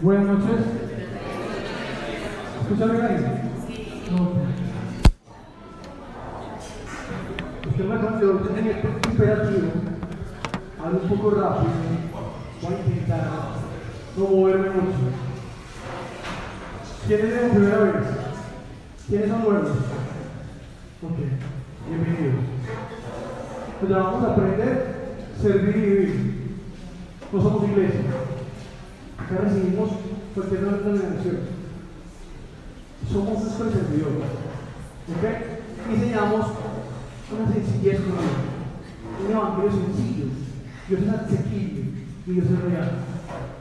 Buenas noches. ¿Escuchan bien ahí? No. Es que una canción que tiene imperativo, hablo un poco rápido, voy a intentar no moverme mucho. ¿Quiénes de la primera? ¿Quiénes son nuevos? Ok, bienvenidos. Pues vamos a aprender, servir y vivir. No somos iglesia. Acá recibimos cualquier otra denominación. Somos nuestros servidores. ¿Ok? Y enseñamos una sencillez con Dios. Un evangelio sencillo. Dios es asequible y Dios es real.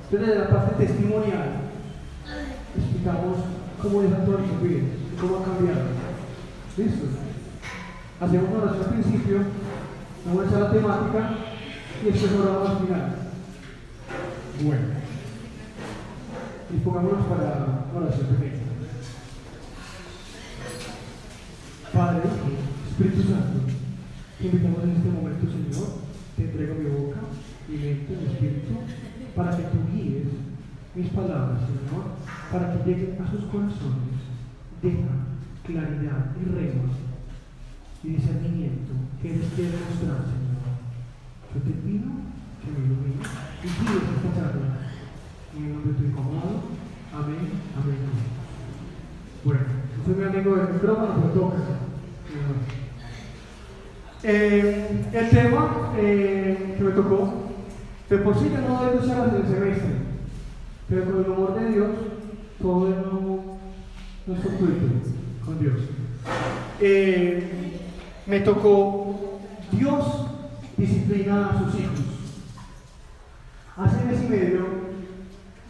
Entonces, desde la parte testimonial, explicamos cómo es actuar su vida, cómo ha cambiado. ¿Listo? Hacemos una oración al principio, vamos a echar la temática y después oramos al final. Bueno. Dispongámonos para oración pequeña. Padre, Espíritu Santo, te invitamos en este momento, Señor, te entrego mi boca, mi mente, mi espíritu, para que tú guíes mis palabras, Señor, para que lleguen a sus corazones, deja claridad y rema y discernimiento que eres quiere mostrar, Señor. Yo te pido que me ilumines y guíes esta charla. En el nombre Hijo amado. Amén, amén, amén. Bueno, soy mi amigo del micrófono, pero toca. Eh, el tema eh, que me tocó, de por sí yo no doy dos horas del semestre, pero con el amor de Dios, todo es fortuito con Dios. Eh, me tocó Dios disciplina a sus hijos. Hace mes y medio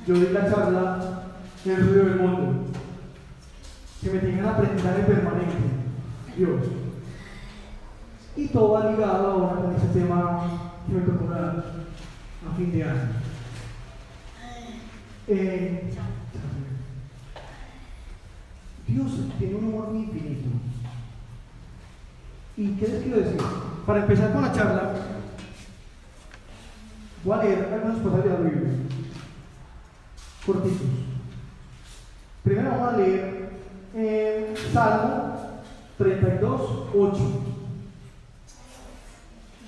yo di la charla en el ruido del mundo, que me tienen aprendizaje permanente, Dios. Y todo va ligado ahora con ese tema que me tocó dar a fin de año. Eh, Dios tiene un humor muy infinito. ¿Y qué les quiero decir? Para empezar con la charla, voy a leer algunas cosas de la. Cortitos. Primero vamos a leer eh, Salmo 32, 8.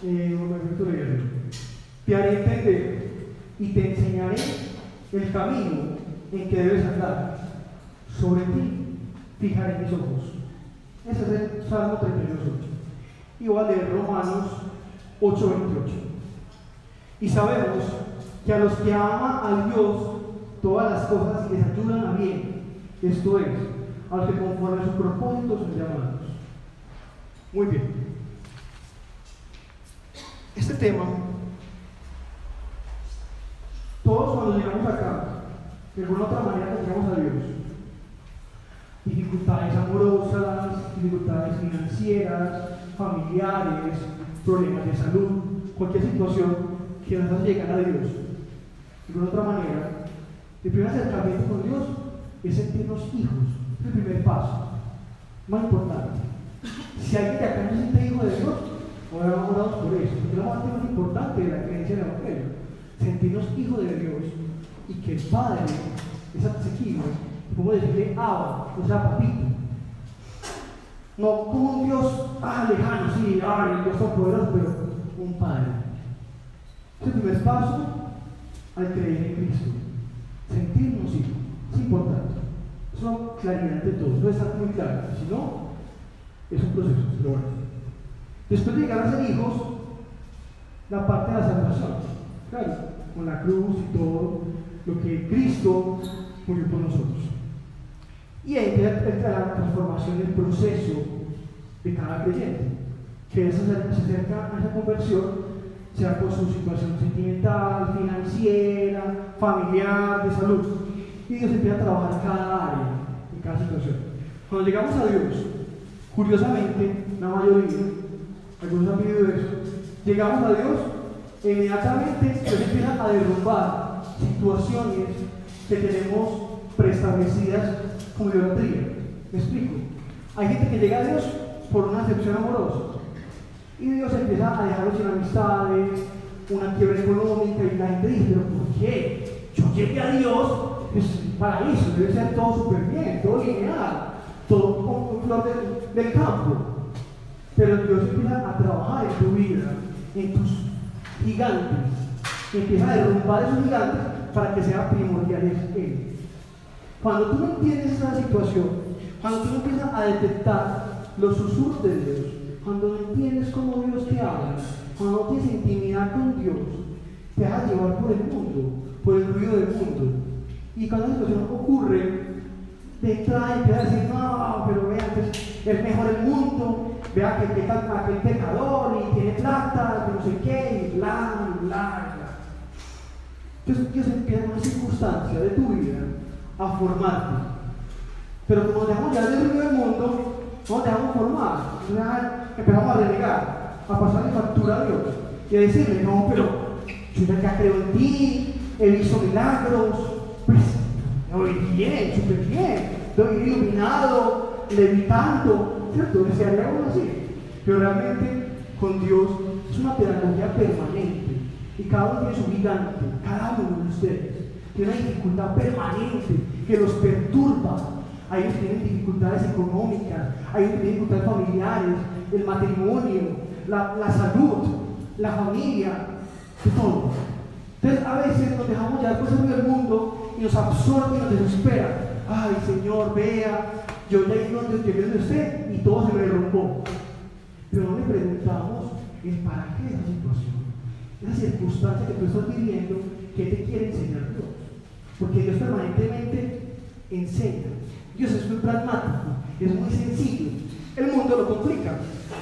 Eh. Te haré entender y te enseñaré el camino en que debes andar. Sobre ti fijaré mis ojos. Ese es el Salmo 32, 8. Y voy a leer Romanos 8, 28. Y sabemos que a los que aman a Dios, todas las cosas les ayudan a bien. Esto es, a los que conforme a su propósito son llamados. Muy bien. Este tema, todos cuando llegamos acá, de alguna otra manera llegamos a Dios. Dificultades amorosas, dificultades financieras, familiares, problemas de salud, cualquier situación que nos haga llegar a Dios. De alguna otra manera, el primer acercamiento con Dios es sentirnos hijos. Es el primer paso. Más importante. Si alguien de acá no siente hijo de Dios, ahora vamos orados por eso. Porque la parte más importante de la creencia del Evangelio. Sentirnos hijos de Dios y que el Padre es asequible. Como decirle Abba, o sea, papito. No como un Dios ah, lejano, sí, ah, el Dios poderoso, pero un Padre. Es el primer paso al creer en Cristo. Sentirnos hijos. Es importante. Eso claridad de todo. Debe estar muy claro. Si no, es un proceso. Pero bueno. Después de llegar a ser hijos, la parte de la salvación. Claro, con la cruz y todo lo que Cristo murió por nosotros. Y ahí entra la transformación del proceso de cada creyente, que se acerca a esa conversión sea por su situación sentimental, financiera, familiar, de salud. Y Dios empieza a trabajar cada área, en cada situación. Cuando llegamos a Dios, curiosamente, la mayoría, algunos han vivido eso, llegamos a Dios, inmediatamente Dios empieza a derrumbar situaciones que tenemos preestablecidas como idolatría. ¿Me explico? Hay gente que llega a Dios por una acepción amorosa. Y Dios empieza a dejarlos sin amistades, una quiebra económica, y la gente dice, pero ¿por qué? Yo llegue a Dios, es paraíso, debe ser todo súper bien, todo lineal, todo con flor del, del campo. Pero Dios empieza a trabajar en tu vida, en tus gigantes, empieza a derrumbar esos gigantes para que sea primordial Él. Cuando tú no entiendes esa situación, cuando tú empiezas a detectar los susurros de Dios, cuando no entiendes cómo Dios te habla, cuando no tienes intimidad con Dios, te vas a llevar por el mundo, por el ruido del mundo. Y cuando esa situación ocurre, te trae, te va a decir, no, pero vea, que es mejor el mundo, vea que, que aquel pecador y tiene plata, que no sé qué, y bla, y bla, bla. Entonces Dios empieza una circunstancia de tu vida a formarte. Pero como dejamos ya del ruido del mundo, no dejamos formar, empezamos a renegar, a pasarle factura a Dios y a decirle, no, pero yo ya creo en ti, he visto milagros, pues voy bien, súper bien, estoy iluminado, levitando, ¿cierto? Desearía algo así. Pero realmente con Dios es una pedagogía permanente y cada uno tiene su gigante, cada uno de ustedes tiene una dificultad permanente que los perturba. Hay que tienen dificultades económicas, hay que tienen dificultades familiares, el matrimonio, la, la salud, la familia, todo. Entonces a veces nos dejamos ya cosas del mundo y nos absorbe y nos desespera. Ay Señor, vea, yo ya iba donde de usted y todo se me rompió. Pero no le preguntamos el para qué esa situación, esa circunstancia que tú estás viviendo, ¿qué te quiere enseñar Dios? Porque Dios permanentemente enseña. Dios es muy pragmático, es muy sencillo. El mundo lo complica.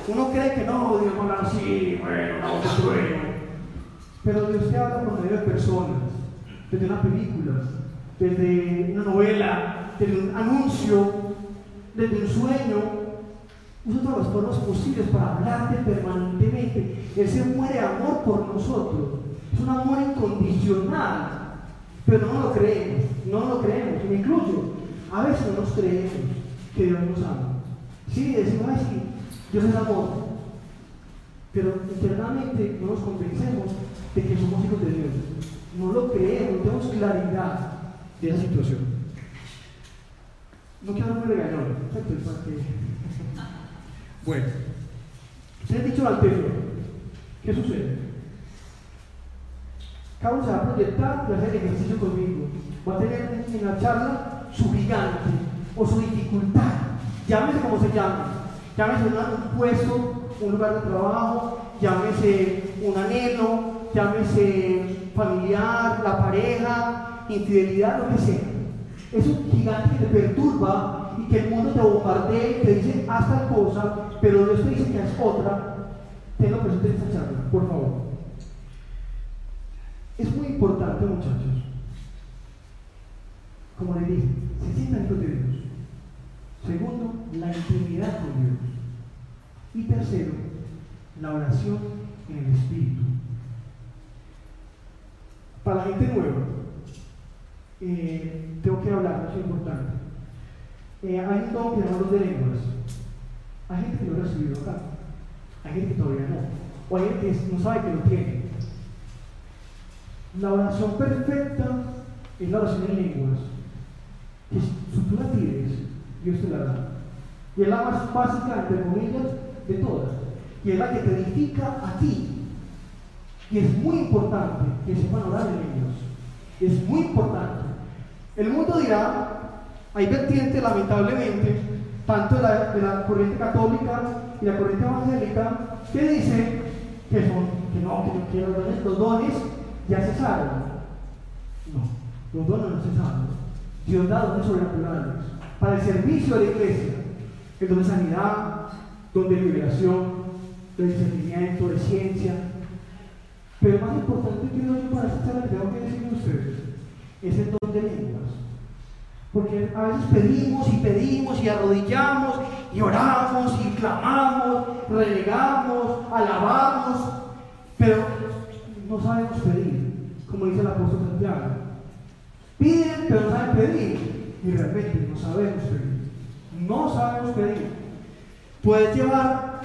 Uno cree que no, Dios va a hablar así, bueno, no, bueno. Pero Dios te habla por medio de personas, desde una película, desde una novela, desde un anuncio, desde un sueño. Usa todas las formas posibles para hablarte permanentemente. Él se muere amor por nosotros. Es un amor incondicional. Pero no lo creemos, no lo creemos, y me incluyo. A veces no nos creemos que Dios nos ama. Sí, decimos, ay, sí, Dios es amor. Pero internamente no nos convencemos de que somos hijos de Dios. No lo creemos, no tenemos claridad de esa situación. No quiero darme regañón, Bueno, se ha dicho lo anterior. ¿Qué sucede? Uno se va a proyectar y hacer ejercicio conmigo. Va a tener en la charla su gigante o su dificultad. Llámese como se llame. Llámese un puesto, un lugar de trabajo, llámese un anhelo, llámese familiar, la pareja, infidelidad, lo que sea. Es un gigante que te perturba y que el mundo te bombardea y te dice haz tal cosa, pero Dios te dice que es otra. Tenlo presente en esta charla, por favor. Es muy importante, muchachos. Como les dije, se sientan con Dios. Segundo, la intimidad con Dios. Y tercero, la oración en el Espíritu. Para la gente nueva, eh, tengo que hablar, es importante. Eh, hay un don que de lenguas. Hay gente que lo ha recibido acá, hay gente que todavía no, o hay gente que no sabe que lo tiene. La oración perfecta es la oración en lenguas. Que si tú la pides, Dios te la da. Y es la más básica, entre comillas, de todas. Y es la que te edifica a ti, y es muy importante que sepan orar en ellos. Es muy importante. El mundo dirá, hay vertientes lamentablemente, tanto de la, corriente católica y la corriente evangélica, que dicen que, son, que no, que, los, dones, los dones ya se saben. No, los dones no se saben. Dios da dones sobrenaturales para el servicio de la iglesia. El don de sanidad, don de liberación, de discernimiento, de ciencia, pero más importante que yo para esta charla que a ustedes es el don de lenguas. Porque a veces pedimos y pedimos y arrodillamos y oramos y clamamos, relegamos, alabamos, pero no sabemos pedir, como dice el apóstol Santiago. Piden, pero no saben pedir. Y realmente no sabemos pedir. No sabemos pedir. Puedes llevar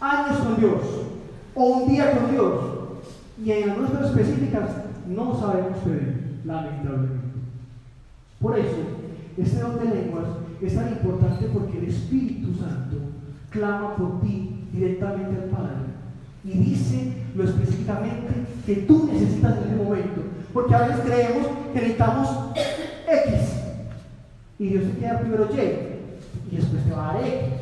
años con Dios o un día con Dios y en algunas específicas no sabemos pedir. lamentablemente. Por eso, este don de lenguas es tan importante porque el Espíritu Santo clama por ti directamente al Padre y dice lo específicamente que tú necesitas en ese momento. Porque a veces creemos que necesitamos X y Dios te queda primero Y y después te va a dar X.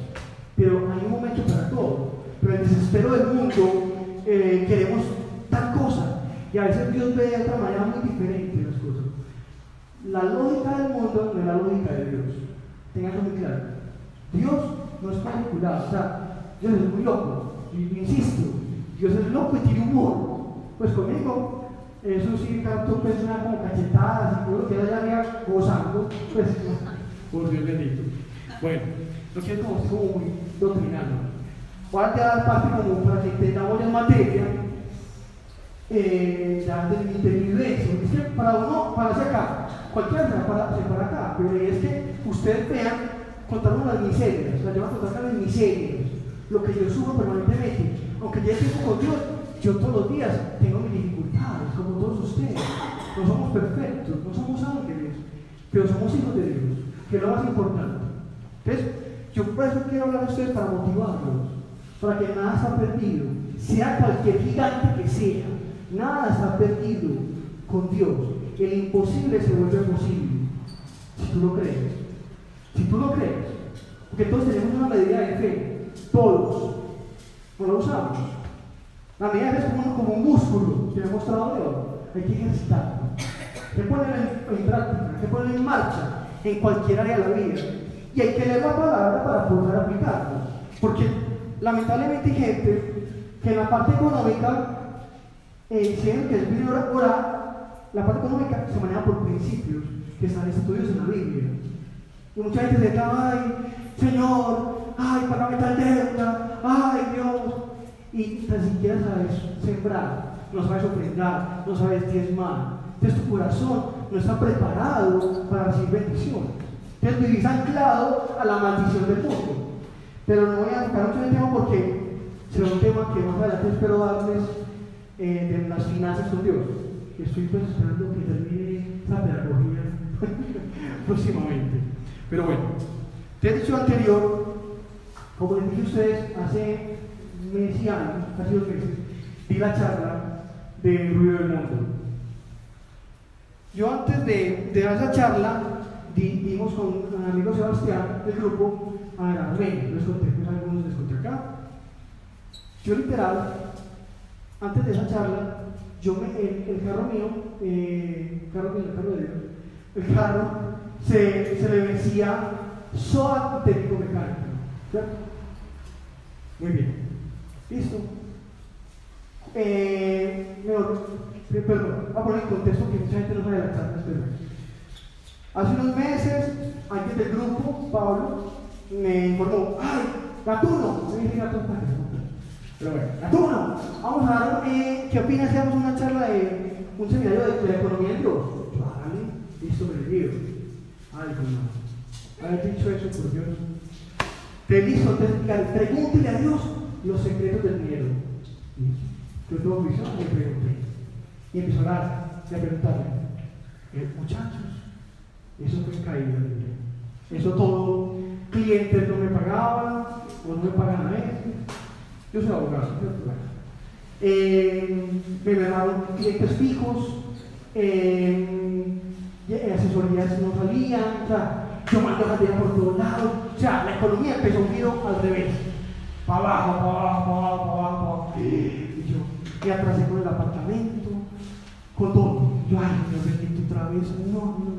Pero hay un momento para todo. Pero el desespero del mundo eh, queremos tal cosa y a veces Dios ve de otra manera muy diferente las cosas. La lógica del mundo no es la lógica de Dios. Tengan muy claro. Dios no es manipulado. O sea, Dios es muy loco. Insisto, Dios es loco y tiene humor. Pues conmigo, eso sí, tanto pues como cachetadas y todo que haya arriba gozando, pues, por Dios bendito. Bueno, no quiero como, como muy doctrinando. A dar parte como para que entendamos en materia eh, ya de, mi vivencia. Es que para uno, para acá, cualquiera para, para acá, pero es que ustedes vean, contaron las miserias, yo voy a contar las miserias, lo que yo sufro permanentemente aunque ya tiempo con Dios, yo todos los días tengo mis dificultades, como todos ustedes. No somos perfectos, no somos ángeles, pero somos hijos de Dios, que es lo más importante. Entonces, yo por eso quiero hablar a ustedes para motivarlos, para que nada está perdido, sea cualquier gigante que sea, nada está perdido con Dios. El imposible se vuelve posible, si tú lo crees. Si tú lo crees, porque todos tenemos una medida de fe, todos. No lo usamos. La medida es como, un músculo que he mostrado Dios. Hay que ejercitarlo. Hay que ponerlo en, práctica, hay que ponerlo en marcha en cualquier área de la vida. Y hay que leer la palabra para poder aplicarlo. Porque lamentablemente hay gente que en la parte económica, eh, que es bien orar, la parte económica se maneja por principios que están estudios en la Biblia. Y mucha gente dice, ay, Señor, ay, para tal deuda, ay Dios. Y ni siquiera sabes sembrar, no sabes ofrendar, no sabes diezmar. Entonces tu corazón no está preparado para recibir bendiciones. Entonces vivís anclado a la maldición del mundo. Pero no voy a tocar mucho el tema porque será un tema que más adelante espero darles eh, de las finanzas con Dios. Estoy pues esperando que termine la pedagogía próximamente. Pero bueno, te he dicho anterior como les dije a ustedes, hace meses y años, casi dos meses, di la charla de Ruido del Mundo. Yo antes de, de dar esa charla, dimos con un amigo Sebastián del grupo a Armenia, les conté, pues algunos les conté acá. Yo literal, antes de esa charla, yo el, carro mío, eh, el carro mío, el carro de Dios, el carro se, se le vencía SOAT técnico mecánico, ¿cierto? Muy bien. ¿Listo? Eh, perdón, voy a poner en contexto que mucha gente no sabe la charla. Hace unos meses, antes del grupo, Pablo me informó, ¡ay, Gatuno! Me dije Gatuno, pero bueno, Gatuno, vamos a dar, eh, ¿qué opinas si hagamos una charla de un seminario de, economía del Dios? Vale, listo, me digo. Ay, no. Haber dicho eso, por Dios. Te listo, pregúntele a Dios los secretos del miedo. Yo tuve visión y le pregunté. Y empezó a hablar, y a preguntarle, muchachos, eso fue caída Eso todo, clientes no me pagaban, o no me pagan a veces. Yo soy abogado, eh, me ganaron clientes fijos, eh, asesorías no salían, o sea, yo cantidad por todos lados. O sea, la economía empezó un giro al revés. Para abajo, para abajo, para abajo, para abajo. Y yo, ¿qué atrasé con el apartamento? Con todo. Yo, ay, Dios bendito otra vez. No, no,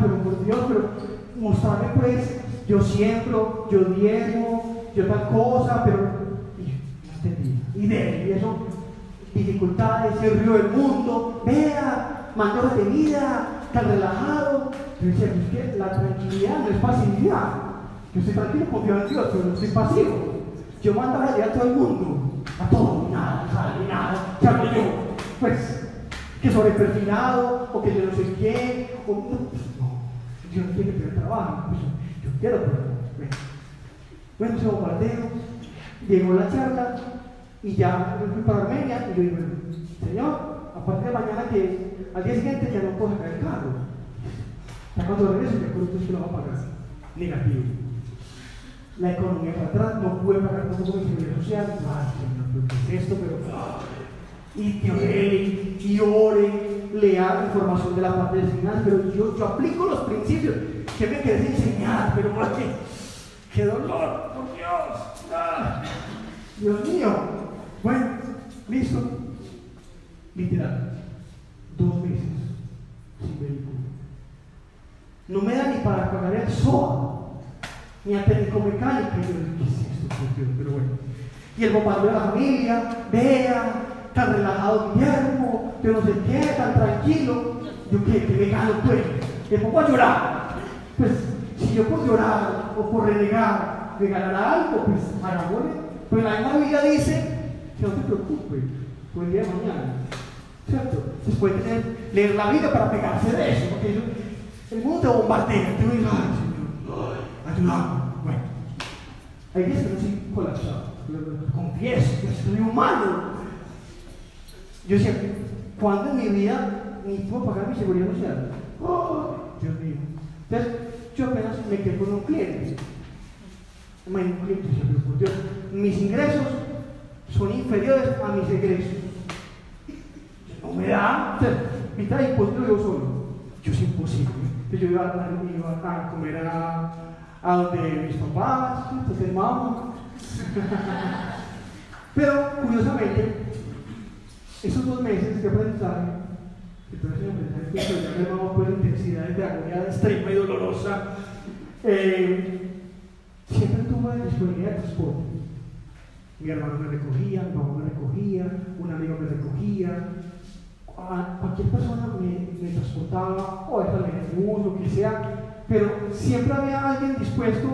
Pero por Dios, pero mostrarme pues, yo siembro, yo diezmo, yo tal cosa, pero y. Y de y eso, dificultades, el río del mundo, vea, mandó de vida, tan relajado. Yo decía, es que la tranquilidad no es pasividad. Yo estoy tranquilo, confío en Dios, pero no estoy pasivo. Yo mando a a todo el mundo, a todo, nada, sale, nada, ya yo, pues, que sobre perfilado, o que yo no sé qué, o no, pues, no, yo no quiero que tener trabajo, pues, yo quiero trabajo. Bueno, se bombardeo, llegó la charla, y ya me fui para Armenia, y yo digo, Señor, a partir de mañana que al día siguiente ya no puedo sacar el carro. Ya cuando regreso, ya creo que lo va a pagar. Negativo. La economía para atrás, no pude pagar tampoco mi seguridad social. Señor, ¿qué es esto? Pero. Y te ore, y ore, lea información de la parte del final, pero yo, yo aplico los principios que me querés enseñar, pero ¿por qué? ¡Qué dolor! ¡Por Dios! ¡Ah! Dios mío. Bueno, listo. Literal. Dos meses sin vehículo. No me da ni para pagar el SOA, ni a técnico mecánico. Yo. Pero bueno. Y el bombardeo de la familia, vea, tan relajado Guillermo, yo no sé qué, tan tranquilo. Yo, ¿qué? ¿Qué me gano, pues? Me pongo a llorar. Pues, si yo por llorar o por renegar me ganará algo, pues hagámosle. Pues la misma Biblia dice que no te preocupes por el día de mañana. ¿Cierto? Se puede tener, leer la Biblia para pegarse de eso, porque el mundo te bombardea, te dice, ay Señor, ayúdame. Bueno, hay días que no estoy colapsado, confieso que estoy humano. Yo siempre, cuando en mi vida ni puedo pagar mi seguridad social? Oh, Dios mío. Entonces, yo apenas me quedé con un cliente. Un cliente, mis ingresos son inferiores a mis egresos. No me da, mitad de yo solo. Yo es imposible. Entonces yo iba a, iba a comer a, a, donde mis papás, entonces mamá. Pero curiosamente, esos dos meses de aprendizaje, que todo ese aprendizaje que me llamaba por intensidades de agonía extrema y dolorosa, eh, siempre tuve disponibilidad de transporte. Mi hermano me recogía, mi mamá me recogía, un amigo me recogía, cualquier persona me, transportaba, o esta en bus, lo que sea, pero siempre había alguien dispuesto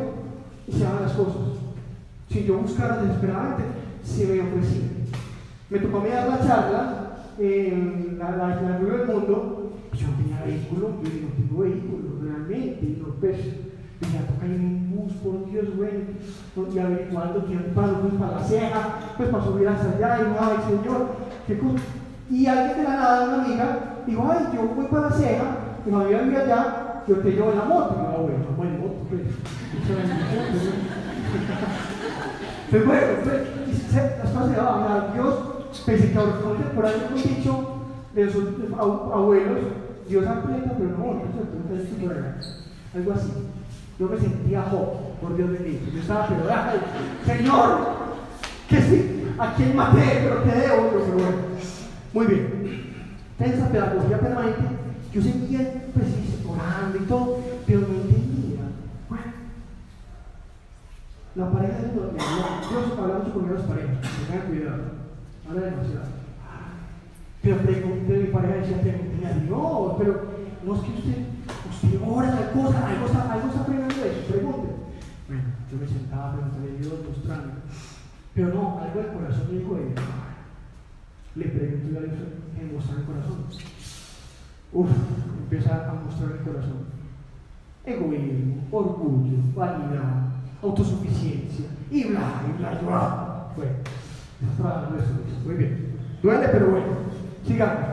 y se daban las cosas. Si yo buscara desesperadamente, se me ofrecía. Me tocó a mí dar la charla en la, la, la del mundo, yo no tenía vehículo, yo no tengo vehículo realmente, y no pues, y ya toca en un bus, por Dios, bueno, y averiguando quién para pues para la ceja, pues para subir hasta allá, y no, ay Señor, qué cosa. Y alguien de la nada, una amiga, dijo, ay, yo voy para la ceja, y mi amiga vive allá, yo te llevo la moto. Y yo, ah, bueno, no en moto, pues. Pues bueno, pues, las cosas se daban Dios, ahora contemporáneo hemos dicho de sus abuelos, Dios aprieta, pero no, no se algo así. Yo me sentía Job, por Dios bendito. Yo estaba, pero, ay, Señor, que sí, a quién maté, pero qué de otro, pero bueno. Muy bien. En esa pedagogía permanente, yo seguía pues, orando y todo, pero no entendía. Bueno, la pareja de Dios, Dios habla mucho con las parejas, tengan cuidado, demasiado. Pero pregunté, mi pareja decía, pregunté a pero no es que usted, usted ora tal cosa, algo está, algo está de eso, pregunte. Bueno, yo me sentaba a preguntarle a Dios, mostrando. Pero no, algo del corazón me dijo, le pregunto a Dios en mostrar el corazón. Uf, empieza a mostrar el corazón. Egoísmo, orgullo, vanidad, autosuficiencia, y bla, y bla, y bla. Bueno, eso, muy bien. Duele, pero bueno. Sigamos.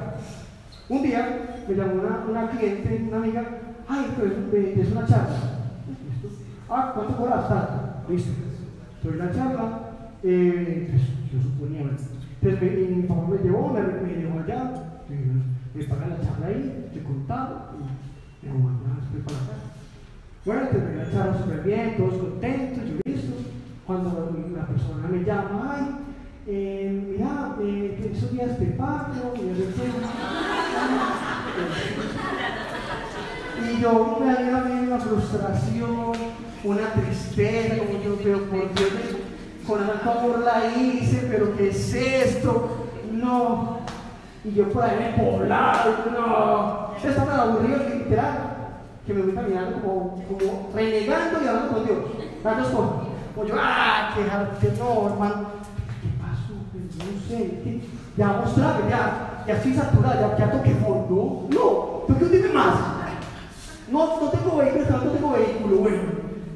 Un día me llamó una, una cliente, una amiga, ay, pero es, es una charla. Ah, ¿cuánto cobras? Tanto. Listo. En la charla, eh, pues, yo suponía, entonces mi, papá me llevó, me, me llevó allá, me pagan la charla ahí, le contaba y me dijo, bueno, estoy para casa. Bueno, terminé la charla súper bien, contentos, yo listo. Cuando la persona me llama, ay, eh, mira, eh, esos días te y y yo me había una frustración, una tristeza, como yo, pero por Dios, con tanto amor la hice, pero ¿qué es esto? No. Y yo por ahí me poblado, no. Eso está tan aburrido literal, que me voy caminando como, como renegando y hablando con Dios. Dos cosas. O yo, ah, que no, hermano. ¿Qué pasó? No sé. ¿qué? Ya mostrarme, ya, ya estoy saturado, ya, ya toqué fondo. No, ¿tú qué tienes más? No, no tengo vehículo, no tengo vehículo, bueno,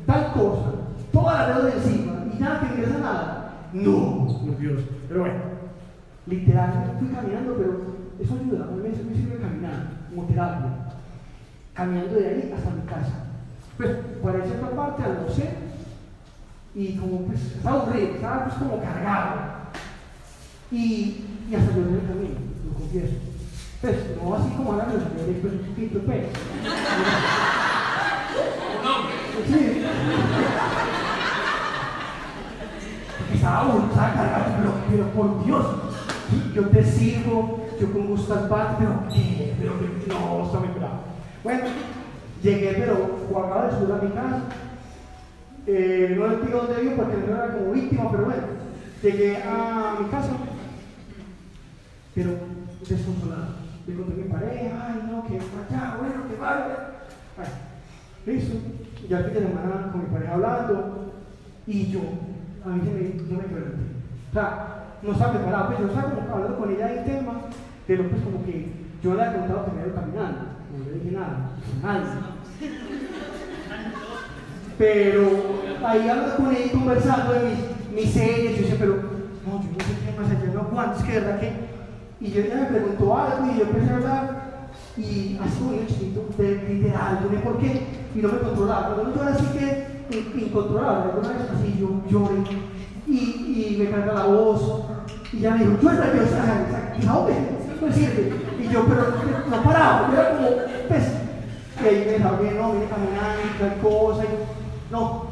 tal cosa, toda la deuda encima nada que ingresa nada. No, Dios. Pero bueno, Literal, fui caminando, pero eso ayuda, a mí me sirve caminar, como terapia. Caminando de ahí hasta mi casa. Pues, para cierta parte almorcé y como pues estaba aburrido, estaba pues como cargado. Y, y hasta lloré en el camino, lo confieso. Pues, no así como hablando, lloré pues un poquito, pues. Sí. Porque estaba estaba cargado, pero, pero por Dios, yo te sirvo, yo con gusto al padre, pero ¿qué? Pero, no, está muy bravo. Bueno, llegué, pero acabo de subir a mi casa. Eh, no les digo dónde vivo porque no era como víctima, pero bueno, llegué a mi casa, pero desconsolado. Le conté a mi pareja, ay no, que allá, bueno, que vaya. Ay, listo. Ya el fin de semana con mi pareja hablando, y yo, a mí se me, yo me pregunté. O sea, no estaba preparado, pues yo estaba como hablando con ella del tema, pero pues como que yo le había contado que me iba caminando, no le dije nada, nadie. Pero ahí hablando con ella conversando de mis, mis series, yo decía, pero no, yo no sé qué más allá, no aguanto, es que verdad que. Y yo ella me preguntó algo y yo empecé a hablar y así como un chiquito, literal, yo no por qué, y no me controlaba. Cuando yo era así que incontrolable, alguna vez así yo lloré y, y me canta la voz y ya me dijo, yo era yo, no, pues sirve. Y yo, pero no paraba, yo era como, pues, y ahí me desahogué, no, vine caminando y tal cosa, y no,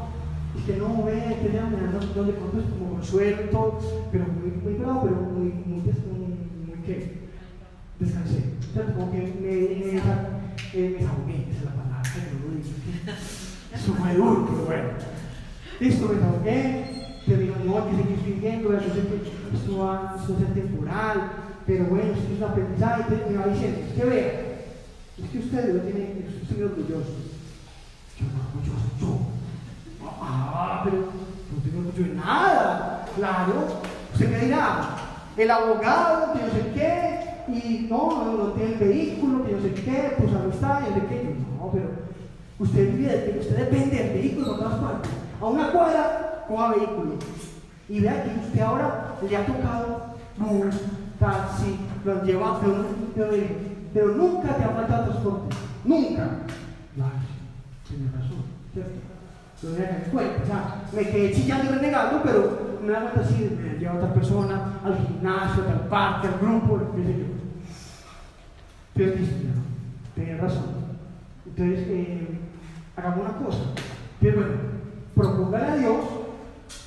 es que no, ve, que ya me dan donde es como suelto, pero muy, muy bravo, pero muy, muy, ¿qué? Descansé. O sea, como que me, me, eh, me desahogué, esa es la palabra, que no lo digo. Eso fue duro, pero bueno. Listo, me desahogué, pero digo, no, que seguir viviendo, a ser temporal, pero bueno, esto es un aprendizaje, y me va diciendo, es que vea, es que ustedes lo tienen, estoy orgulloso. Yo no orgulloso, yo. Ah, pero no tengo orgullo de nada. Claro, usted me dirá, el abogado, que no sé qué, y no, no, tiene el vehículo, que no sé qué, pues amistad, y no sé qué. No, pero usted vive, usted depende del vehículo por todas partes. A una cuadra, coja vehículo. Y vea que usted ahora le ha tocado bus, taxi, lo lleva, pero, pero, pero nunca te ha faltado transporte. Nunca. Claro, tiene razón, ¿cierto? Voy a en cuenta. O sea, me quedé chillando y renegando, pero me da cuenta así, me lleva a otra persona al gimnasio, al parque, al grupo, qué sé yo. Pero cristiano, tenía razón. Entonces, eh, hagamos una cosa. Pero bueno, propóngale a Dios,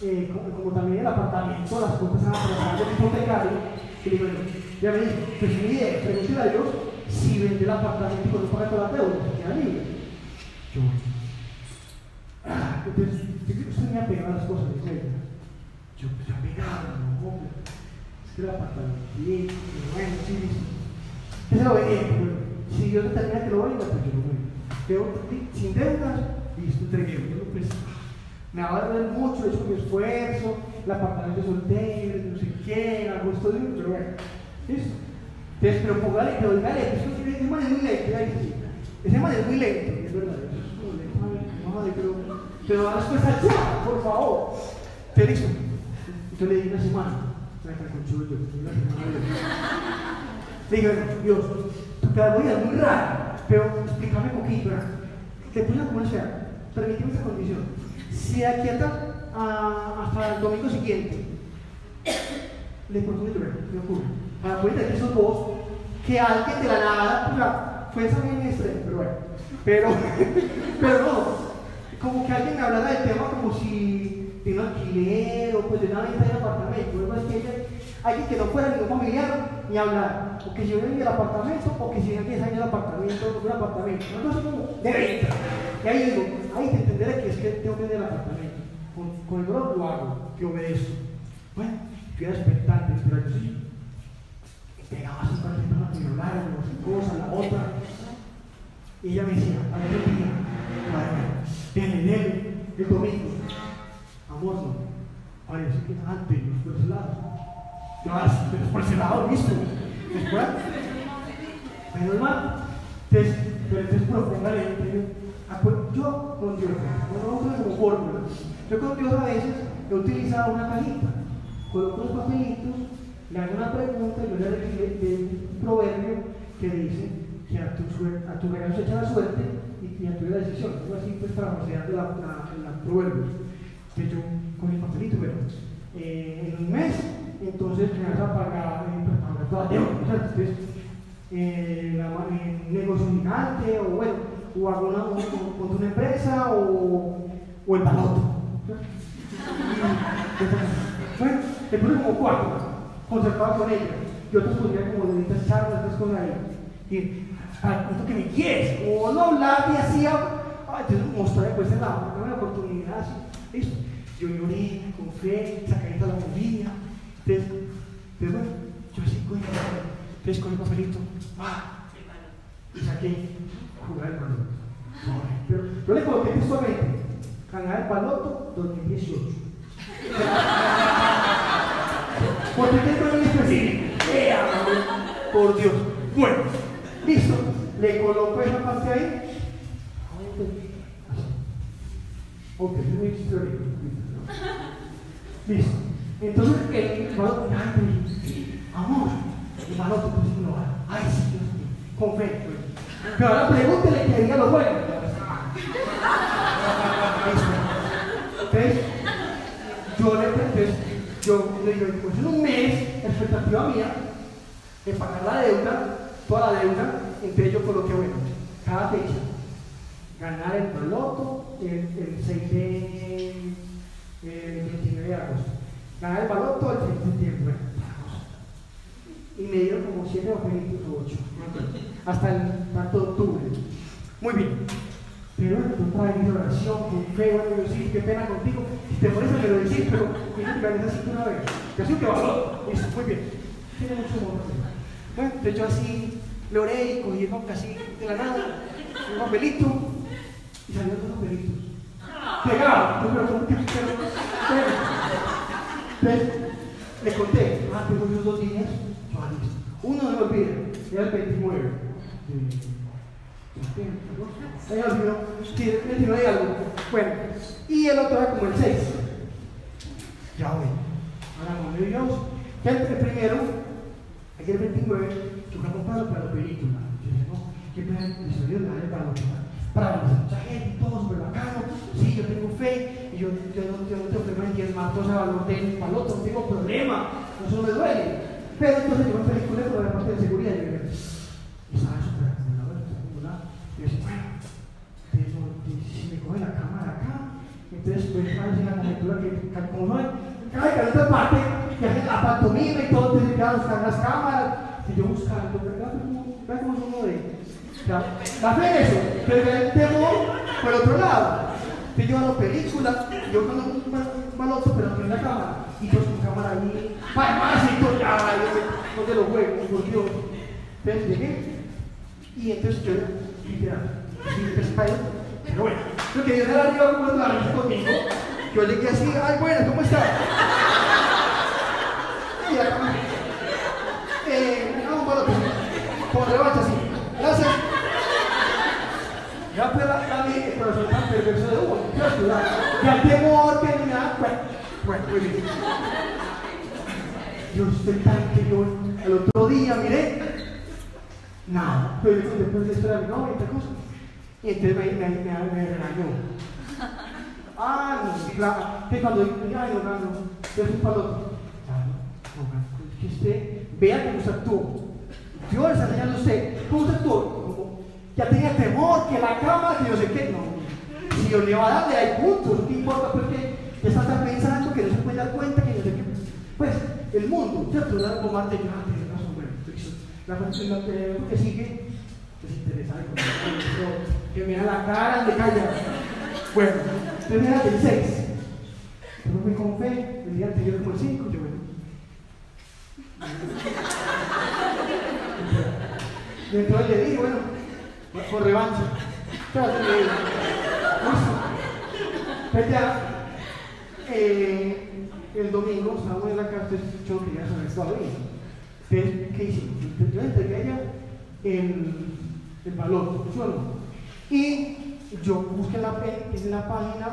eh, como, también el apartamento, las cosas van a pasar del hipotecario, y le digo, ya me dijo, pues mi idea, pregúntale a Dios si vende el apartamento y cuando paga toda la deuda, se queda libre. Yo, ah, entonces, yo que usted me ha pegado las cosas de cuenta. Yo, pues ha pegado, no, es que apartamento, sí, bueno, sí, listo. Ese lo venía, bueno, si Dios determina que lo venda, pues yo lo vendo. Pero sin deudas, listo, entregué. Yo, pues, me va a doler mucho, he hecho mi esfuerzo, el apartamento soltero, no sé qué, hago esto de pero bueno, listo. Entonces, pero póngale, pero dígale, ese man es muy lento, ese man es muy lento, es verdad, lento, pero, pero a respuesta ya, por favor. Listo. Entonces le di una semana, le digo, Dios, tu pedagogía es muy rara, pero explícame un poquito, te puse una sea, permíteme esa condición. Si aquí hasta, hasta el domingo siguiente le propongo llover, me ocurre. Para poder tener esos dos, que alguien de la nada, o sea, fue esa extremo, pero bueno. Pero, pero no, como que alguien me hablara del tema como si de un alquiler o pues de una venta de apartamento. Luego es que alguien que no fuera ningún familiar ni hablar. O que si vive en el apartamento o que si vive 10 años el apartamento, un apartamento. Cosa como de venta. Y ahí digo, hay que entender que es que tengo que vender el apartamento. Con, con el bro lo hago, que obedezco. Bueno, yo era expectante, pero yo. Y pegaba su padre, que me hablaran, una cosa, la otra. Y ella me decía, a ver, día, dele, el domingo. Amor, no. Sé que antes, los por ese lado. Ahora, pero por ese lado. Después, menos mal. Entonces, pero entonces propóngale, yo con Dios, no como fórmula. Yo con Dios a veces he utilizado una cajita, coloco los papelitos le hago una pregunta y yo le doy un proverbio que dice que a tu, a tu regalo se echa la suerte y, a tu la decisión. Así pues para de la, la, la proverbio. Que yo con el papelito, pero eh, en un mes, entonces me vas a pagar, eh, pues, toda deuda. Entonces, eh, la, un negocio gigante o bueno, o hago una, o, una empresa o, o el baloto. bueno, le puse como cuatro concertaba con ella. Y otros podrían como de estas charlas, estas cosas ahí. Ah, ¿esto que me quieres? O no hablar y hacía, ay, entonces mostré pues en la, oportunidad, así, listo. Yo lloré, con fe, saqué la bombilla. Entonces, entonces, bueno, yo así con entonces con el papelito, ah, y saqué, jugar el baloto. Pero yo le coloqué textualmente, ganar el baloto 2018. Porque tengo el específico. Por Dios. Bueno, listo. Le coloco esa parte ahí. Ok, es muy histórico. Listo. Entonces, el valor, amor, el valor pues no Ay, sí, Dios mío. Con fe. Pues. Pero ahora pregúntele que diga lo bueno. Entonces, yo le pregunté yo le digo, pues en un mes, expectativa mía es pagar la deuda, toda la deuda, entonces yo coloqué, bueno, cada fecha, ganar el baloto el, el 6 de, el 29 de agosto, ganar el baloto el 6 de septiembre, y me dieron como 7 papelitos o 8, hasta el tanto de octubre. Muy bien. Pero tú traes oración con fe, bueno, yo sí, qué pena contigo. Te molesta, me lo decís, pero tienes que así una vez. Yo así que. Listo, muy bien. Tiene mucho amor. Bueno, entonces yo así le y cogí el de la nada, un papelito, y salió dos papelitos. Pegado, pero que Entonces, le conté, ah, tengo yo dos días, uno no me olvide, era el 29. Se me olvidó. Sí, el hay algo. Bueno, y el otro era como el 6. Ya voy. Ahora, con Dios. El, el primero, aquí el 29, yo para la película. Yo dije, no, pena, me salió la de para para mucha gente, todo súper bacano. Sí, yo tengo fe, y yo, yo, no, yo no tengo problema en diezmar cosas a valor de para el otro, no tengo problema, no me duele. Pero entonces yo me película por la parte de seguridad y yo dije, y sabes, si me coge la cámara acá, entonces pues en la conjetura que como no cada cabeza parte, que hace la pantomima y todo, entonces ya buscar las cámaras, y yo buscando, ¿verdad? ¿Verdad cómo es uno de la fe eso, pero el temor por otro lado. Que yo hago película, yo cuando un baloto, pero no en la cámara, y yo con cámara ahí, y todo, ya, yo no te lo juego, por Dios. Entonces llegué, y entonces yo, literal, pero bueno, lo que Dios era arriba como la risa conmigo, yo llegué así, ay, bueno, ¿cómo está? Y acá, Fue la, el temor que. Yo estoy tan que yo el otro día miré, nada, pero después de esto era mi esta cosa. Y entonces me, me, me, me regañó. Ah, no, claro, que cuando digo, ay, no, no, yo soy paloto. Que usted vea cómo se actuó. Dios está enseñando a usted cómo se actuó. Ya tenía temor, que la cámara, que yo sé qué, no. Si yo le va a darle, hay puntos, no importa, porque ya está pensando que no se puede dar cuenta, que no sé qué. Pues, el mundo, ¿cierto? La comandante, ya, tiene razón, bueno, la persona que sigue desinteresada y que mira la cara de calla. Bueno, entonces era el 6. Yo me con fe, el día anterior como el 5, yo bueno. Y entonces le digo, bueno, por revancha. Pues ya, eh, el domingo, estábamos en la casa, yo quería saber todavía. Entonces, ¿qué hicimos? Yo entregué a ella el el valor, suelo. Y yo busqué en la, en la página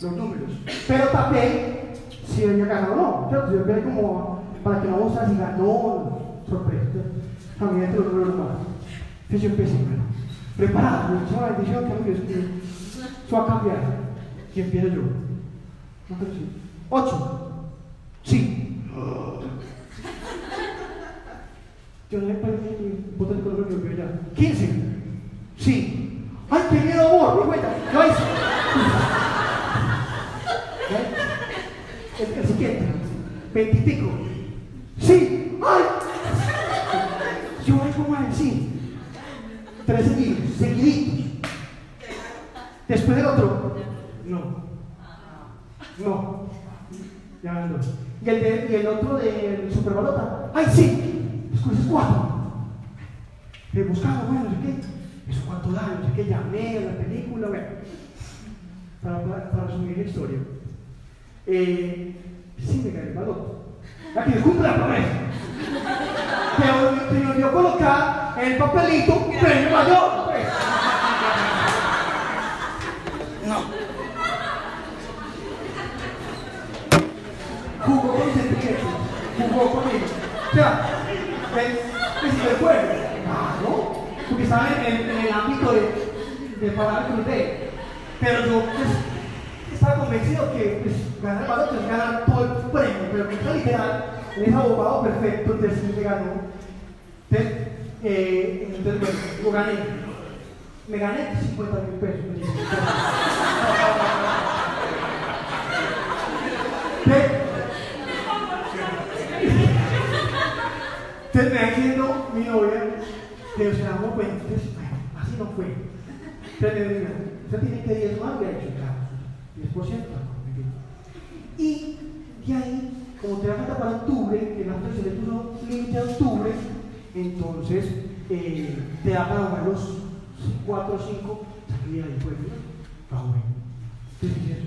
los números, pero tapé si había ganado o no. Yo vi como para que no vos diga, no, no, sorpresa. También te lo número más. Entonces yo empecé, bueno, preparado, que Dios mío, eso va a cambiar. Y empiezo yo. No. Ocho. Sí. Yo no me parece ni botón de color que veo ya. Quince. Sí. ¡Ay, qué miedo, amor! ¡Mi cuenta! ¿Qué hice? El, el siguiente. Veintipico. Sí. ¡Ay! Yo voy como a decir. Tres seguidos, seguiditos. Después del otro. No. No. Ya ando. Y el, de, y el otro del Superbalota. ¡Ay, sí! Después es cuatro. Le buscaba, bueno, no sé qué. Eso cuánto da, no sé qué, llamé a la película, bueno. Para, para, para resumir la historia. Eh, sí me gané el balón. Aquí cumple la promesa. Pero te lo dio colocar en el papelito premio mayor. pues. No. Jugó con sentimientos. Jugó conmigo. O sea, me hizo el juego. ¿no? Porque estaba en, el ámbito de, de parar con usted. Pero yo pues, estaba convencido que pues, ganar balón es ganar todo el premio. Pero que está literal, él es abogado perfecto, entonces sí me ganó. Entonces, eh, bueno, lo gané. Me gané 50 mil pesos. Entonces, me va diciendo mi novia que se damos cuenta, entonces, bueno, así no fue. Entonces me dice, usted tiene que diezmar, y ha claro, 10%. Y de ahí, como te da falta para octubre, que la se le puso límite a octubre, entonces eh, te da para jugar los 4 o 5, salí ahí pues, ¿no? Ah, bueno. Entonces,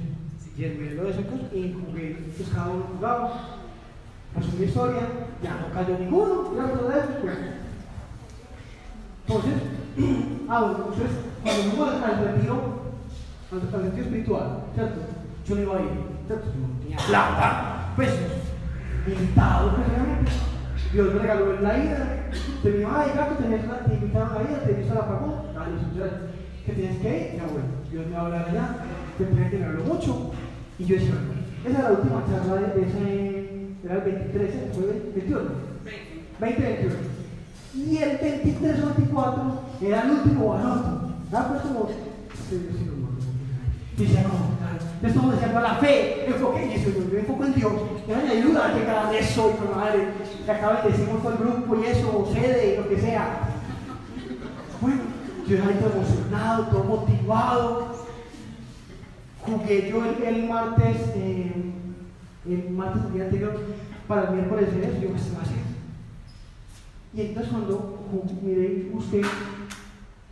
diezmé lo de cosas y jugué, pues cada uno jugaba. Pasó mi historia, ya no cayó ninguno, ya lo de eso, pues. Entonces, ah, bueno, entonces, cuando fuimos al retiro, al, al retiro espiritual, ¿cierto? Yo no iba a ir, ¿cierto? Yo tenía plata, pues, invitado, pues. Dios me regaló la ida, te dijo, ay, gato, te invitaron a la ida, te viste la pagó, entonces, que tienes que ir, ya bueno, Dios me va a hablar allá, te tenía que hablarlo mucho, y yo decía, esa era la última charla de, de ese, era el 23, ¿eh? fue el 21, 20, 21. Y el 23 o 24 era el último baloto. ¿Ah? Pues como. Dice, no, claro. Estamos a la fe, enfoque en eso, yo me enfoco en Dios. Me van a ayudar a llegar a eso, y con madre, que acaben de decirnos todo el grupo y eso, o sede, lo que sea. Bueno, yo estaba todo emocionado, todo motivado. Jugué yo el, el martes, eh, el martes el día anterior, para el miércoles de eso, yo me estaba haciendo. Y entonces cuando miré y busqué,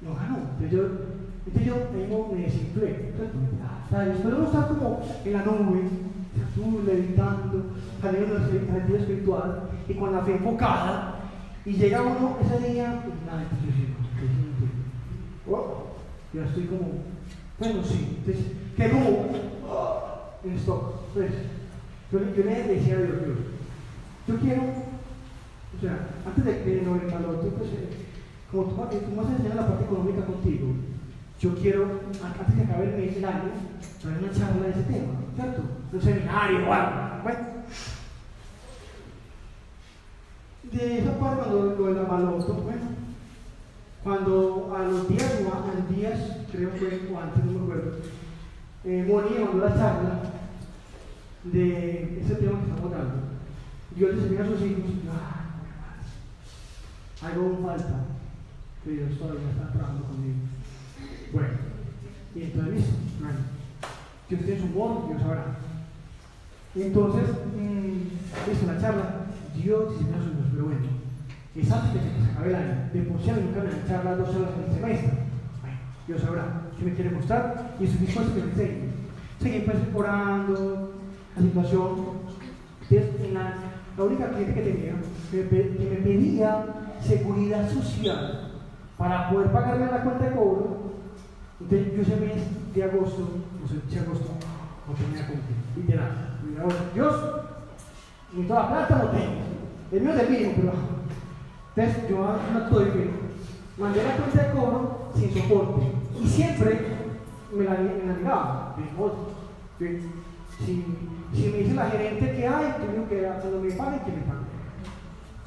no ganó. Entonces yo, entonces yo mismo me desinflé. Entonces, o sea, después de uno estar como en la nube, tú levitando, saliendo del retiro espiritual y con la fe enfocada, y llega uno ese día, pues nada, yo. Oh, ya estoy como, bueno, sí, entonces, que como, oh, en stop. Pues, yo, yo le decía a Dios, Dios, yo quiero o sea, antes de que no el valor, tú, pues, eh, como tú, vas a enseñar la parte económica contigo, yo quiero, antes que acabe el mes, el año, traer una charla de ese tema, ¿cierto? Un seminario o algo. Bueno. De esa parte, cuando lo de la baloto, bueno, cuando a los días, o a los días, creo que, o antes, no me acuerdo, eh, Moni mandó la charla de ese tema que estamos dando. Dios les envía a sus hijos, ah, algo falta, que Dios todavía está trabajando conmigo. Bueno, y entonces bueno, Dios tiene su humor, Dios sabrá. Y entonces, mmm, listo, la charla, Dios diseñó sus hijos, pero bueno, es antes de que se acabe el año, de por sí nunca me dan charlas dos horas en el semestre. Bueno, Dios sabrá, qué me quiere mostrar y estoy dispuesto a que me enseñe. Seguí pues orando, la situación, la, la única cliente que tenía que me pedía seguridad social para poder pagarme la cuenta de cobro, entonces yo ese mes de agosto, no sé, de agosto, no tenía qué, literal. Ahora, Dios, ni toda la plata no tengo. El mío es del mínimo, pero. Entonces, yo no acto de fe. Mandé la cuenta de cobro sin soporte. Y siempre me la, me la. Si, me dice la gerente que hay, yo digo que cuando me paguen, que me paguen.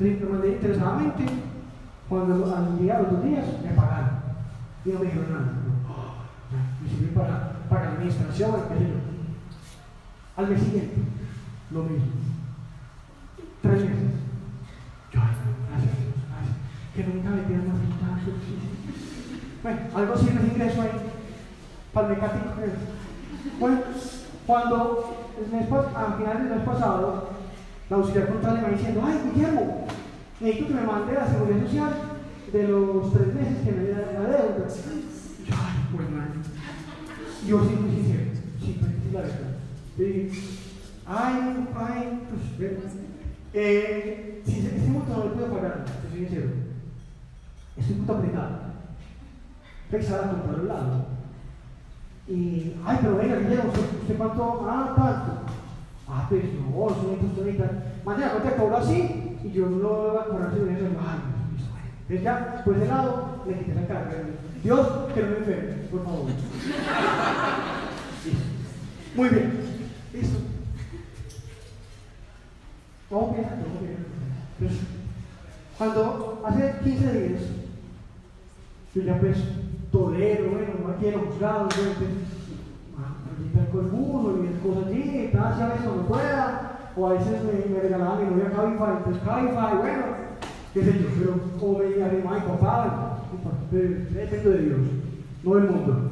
Entonces, lo mandé interesadamente. Cuando al día, los dos días, me pagaron. Y no me dijeron nada. Para, para la administración. Al mes siguiente, lo mismo. Tres meses. Yo, gracias gracias. Que nunca me pidan más tanto. Bueno, algo así me ingreso ahí. Para el mecánico. Bueno, cuando el mes, a finales del mes pasado, la auxiliar contable me va diciendo, ay, Guillermo, necesito que me mande la seguridad social de los tres meses que me dio la deuda. Yo, ay, pues mal. Yo sincero, sí, pero es la verdad. Y, ay, ay, pues, eh, si monto no lo puedo pagar, te soy sincero, estoy muy apretado. Pensaba a comprar un lado. Y, ay, pero venga, Guillermo, ¿usted, cuánto? Ah, tanto. Ah, pues no, son estos ahorita. Mañana te cobro así y yo no lo voy a cobrar si viene Ay, entonces ya, pues de lado, le quité la carga. Dios, que no me enferme, por favor. Muy bien. Listo. Vamos bien, vamos bien. Cuando hace 15 días, yo ya pues tolero, bueno, aquí en los juzgados, bueno, pues, con el mundo y cosas allí, tal, a veces cuando pueda, o a veces me, me regalaban mi novia Cabify, entonces Cabify, bueno, qué sé yo, pero o me animaba mi papá, depende de Dios, no del mundo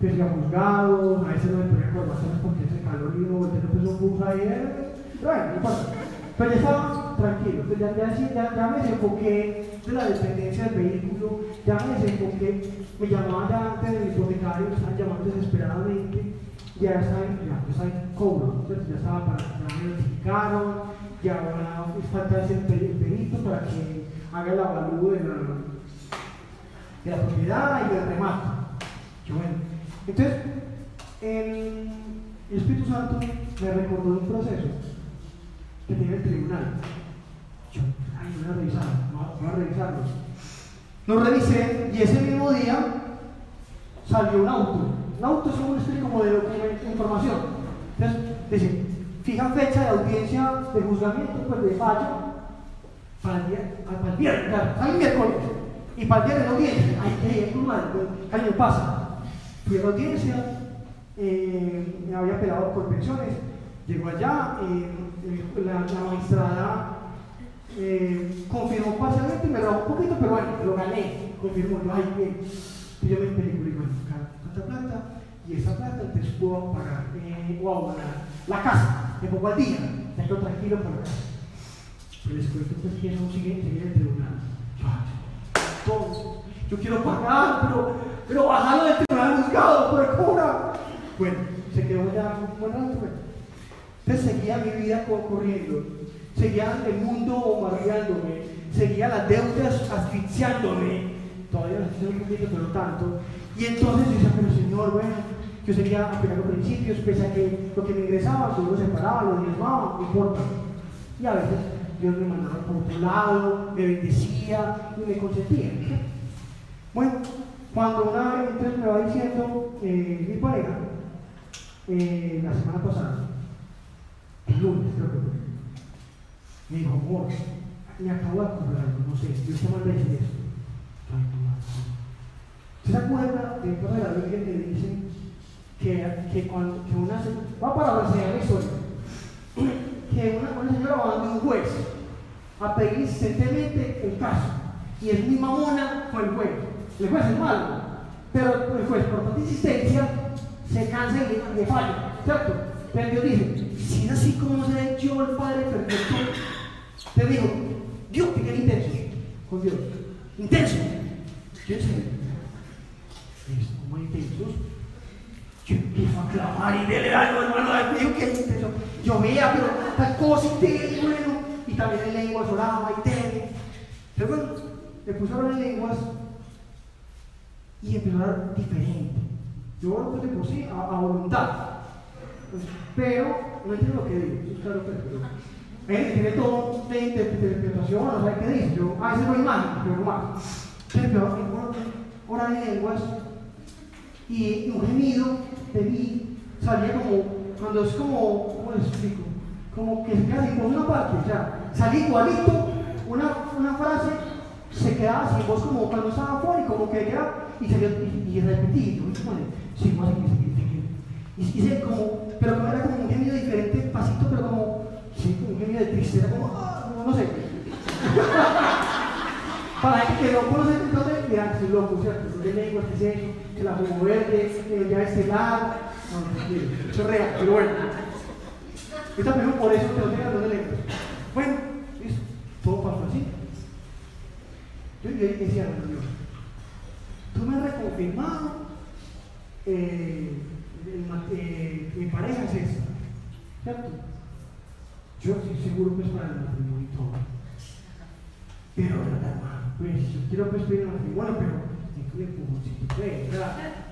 que se juzgado, a veces no me ponía informaciones porque ese calor y uno pues un bus ahí, eh, bueno, no pasa. Pero ya estaba tranquilo, ya, ya, ya, ya, me desenfoqué de la dependencia del vehículo, ya me desenfoqué, me llamaban ya antes del hipotecario, me estaban llamando desesperadamente, ya estaba en, ya, estaba en cobro, ya estaba para, ya me notificaron, ya ahora falta ese perito para que haga el avalúo de la, de la propiedad y del remate. Yo, bueno, entonces, el Espíritu Santo me recordó un proceso que tiene el tribunal. Yo, ay, voy a revisar, voy a revisarlo. Lo revisé y ese mismo día salió un auto. Un auto es un espíritu como de información. Entonces, dice, fija fecha de audiencia de juzgamiento, pues de fallo, para el, día, para el viernes, claro, el miércoles. Y para el día de la audiencia, ay, ay, ¿qué año pasa? Fui a la audiencia, eh, me había pelado por pensiones, llegó allá, eh, la, magistrada eh, confirmó parcialmente, me robó un poquito, pero bueno, lo gané, confirmó, yo, ay, bien, y yo me película y tanta plata, y esa plata entonces puedo pagar, eh, o abonar la casa, me pongo al día, me quedo tranquilo por la casa. Pero les cuento pues que eso sigue, el tribunal. Yo, quiero pagar, pero, pero bajarlo del tribunal juzgado por cura. Bueno, se quedó ya un rato. Entonces seguía mi vida corriendo, seguía el mundo bombardeándome, seguía las deudas asfixiándome. Todavía no estoy poquito, pero tanto. Y entonces yo decía, pero Señor, bueno, yo seguía aplicando principios, pese a que lo que me ingresaba, yo lo separaba, lo diezmaba, no importa. Y a veces Dios me mandaba por otro lado, me bendecía y me consentía. Bueno, cuando una vez entonces me va diciendo eh, mi pareja, eh, la semana pasada, el lunes creo que fue, me dijo, amor, me acabo de acordar no sé, yo te mandé decir esto. ¿Se acuerda de la Biblia que dice que, que cuando que una va para la historia, que una, una señora va a un juez a pedir insistentemente el caso y es mi mamona con el juez el juez es malo, pero el juez por tanta insistencia se cansa y le, falla, ¿cierto? Pero Dios dice, si es así como se ha hecho el Padre perfecto, te digo, Dios que queda intenso con Dios, intenso. Yo sé, muy intensos. Yo empiezo a clamar y dele algo, hermano, Dios que. Yo veía, pero tal cosa y bueno, y también en lenguas oraba y tele. Pero bueno, le puse a hablar en lenguas y empezar diferente. Yo oro pues de por sí a, voluntad. Pues, pero, no entiendo lo que digo, claro, pero, Él tiene todo de interpretación, no sabe qué dice. Yo a veces no imagen, pero no más. Pero ora de lenguas y un gemido de mí salía como, cuando es como, ¿cómo les explico? Como que queda por una parte, o sea, salí igualito, una, una frase se quedaba así, vos como cuando estaba afuera y como que quedaba, y se y, y repetí, yo, sí, más y hice como, pero como era como un gemido diferente, pasito, pero como, sí, como un gemido de tristeza, como, ah, no sé. Para que no conoce entonces, dirán, estoy loco, ¿cierto? de lengua, este es la jugo verde, que ya este lado. No, no, es real, pero bueno. Esta mejor por eso que no tengan dos lenguas. Bueno, listo, todo pasó así. Yo, yo decía, Dios, tú me has reconfirmado eh, eh, mi pareja es esta, ¿cierto? Yo estoy seguro que es para el matrimonio y todo. Pero, pues yo quiero pues pedir matrimonio, pero ¿qué empujoncito pues?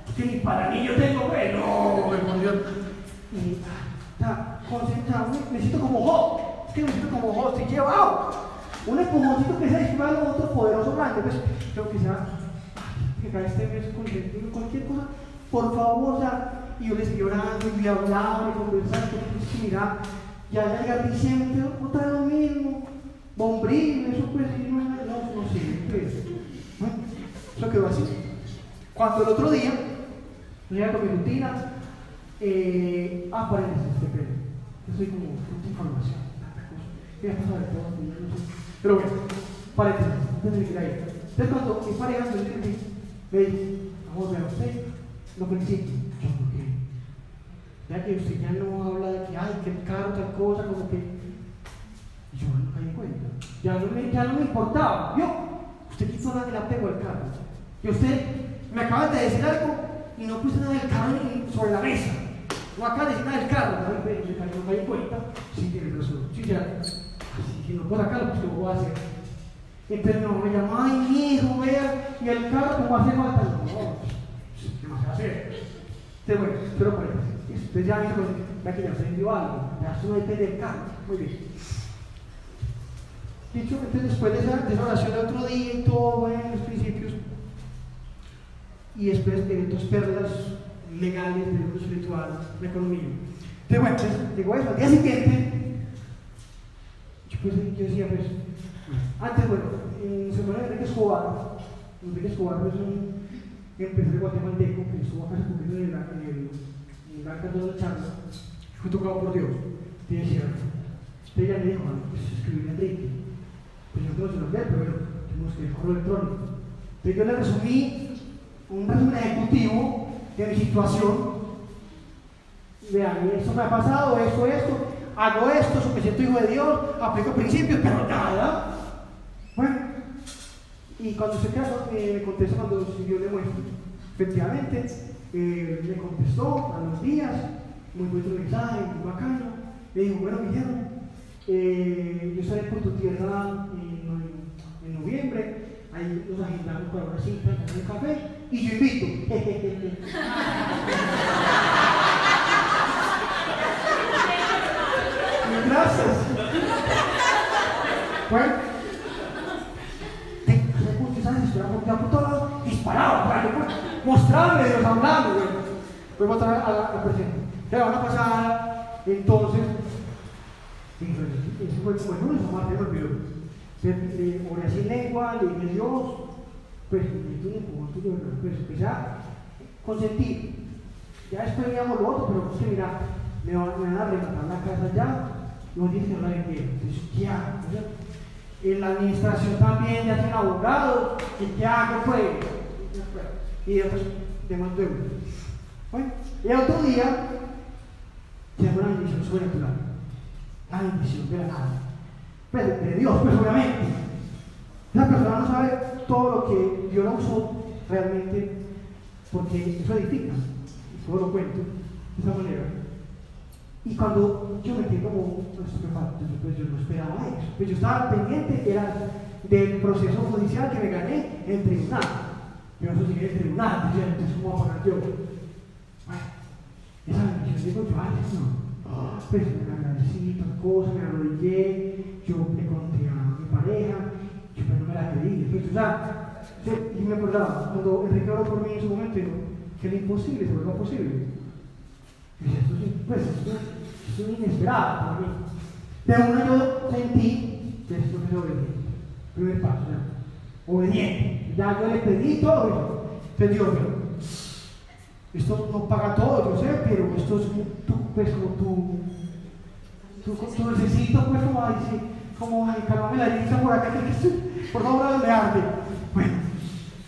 Es que ni para mí yo tengo pues, no, por Dios. Y está concentrado, necesito como Job, es que necesito como Job, estoy llevado. Un empujoncito que se dispara a otro poderoso grande, pues que sea, que cada este mes cualquier cosa, por favor, ya y yo le seguí orando y le hablaba, le conversaba, y mira, ya llega diciembre, otra vez lo mismo, bombril, eso pues, no, no, no sé, pues. Eso quedó así. Cuando el otro día, llega con mi rutina, eh, ah, paréntesis, este creo. Yo soy como mucha información, tanta cosa. ¿Qué ha pasado de todo? No sé. Pero bueno, paréntesis, antes de ir ahí. Entonces cuando mi pareja me dice, me dice, usted, lo felicito. Yo. Ya que usted ya no habla de que, ay, que caro, tal cosa, como que. Yo no caí en cuenta. Ya no me, ya no me importaba. Yo, usted quiso nada del apego al carro. Y usted me acaba de decir algo y no puse nada del carro sobre la mesa. No acaba de decir nada del carro. No, me, no caí en cuenta. Sí, tiene razón. Sí, ya. Si no puedo sacarlo, pues ¿qué voy a hacer? Entonces no, me llamó, ay, mi hijo, vea, y el carro, como hace falta? No, ¿qué más se va a hacer? Entonces, bueno, pero eso. Entonces ya visto ya que ya aprendió algo, ya depende del carro. Muy bien. Dicho, entonces después de esa, de esa oración de otro día y todo, bueno, los principios, y después de dos pérdidas legales, de lo espiritual, la economía. Entonces, bueno, llegó eso. Al día siguiente, yo, pues, yo decía, pues, antes, bueno, en Semana Enrique Escobar, Enrique Escobar es un empresario guatemalteco que estuvo acá cumpliendo en, el en la de la charla, fue tocado por Dios. Y decía, usted ya me dijo, pues escribí Enrique. Pues yo tengo su nombre, pero bueno, tenemos que el correo electrónico. Entonces yo le resumí un resumen ejecutivo de mi situación. Vean, esto me ha pasado, esto, esto, hago esto, me siento hijo de Dios, aplico principios, pero nada. Bueno, y cuando se casó, eh, me contesta cuando Dios le muestra. Efectivamente, eh, me contestó a los días, muy buen mensaje, muy bacano. Le dijo, bueno, Guillermo, eh, yo estaré por tu tierra en, en, noviembre, ahí nos agendamos para una cita, un café, y yo invito. Gracias. Bueno, te, ¿sabes? Estoy por todos disparado, para que mostrarle Dios hablando. Voy a mostrar a la, a presente. Se van a pasar, entonces, eso fue como el lunes martes, olvidó. Oré así en lengua, le dije Dios, tú no como tú, pues, pues ya, consentir. Ya después veíamos lo otro, pero pues mira, me me van a rematar la casa ya, no tienes que hablar en pie. Entonces, ¿qué hago? En la administración también ya tiene abogados, ¿y qué hago? Pues, y otros demás deudas. Bueno, y otro día llegó una bendición sobrenatural. La bendición de la nada. Pero de Dios, pues obviamente. Esa persona no sabe todo lo que Dios la usó realmente, porque eso edifica. Y todo lo cuento de esa manera. Y cuando yo me quedé como estupefacto, pues yo no esperaba eso. Pues yo estaba pendiente era del proceso judicial que me gané en tribunal. Pero eso sigue tribunal, entonces ¿cómo voy a pagar yo? Bueno, esa bendición digo yo antes, no. pues me agradecí, tal cosa, me arrodillé, yo le conté a mi pareja, yo pues no me la creí, pues, o sea, y me acordaba, cuando Enrique oró por mí en su momento, dijo, que era imposible se vuelva posible. Pues, esto, es inesperado para mí. De una yo sentí que esto es obediente. Primer paso, ya. Obediente. Ya yo le pedí todo. Entonces esto no paga todo, yo sé, pero esto es tu, pues como tu, tu, tu necesito, pues como decir, como ay, calmame la lista por acá, que estoy, por favor, me arde. Bueno,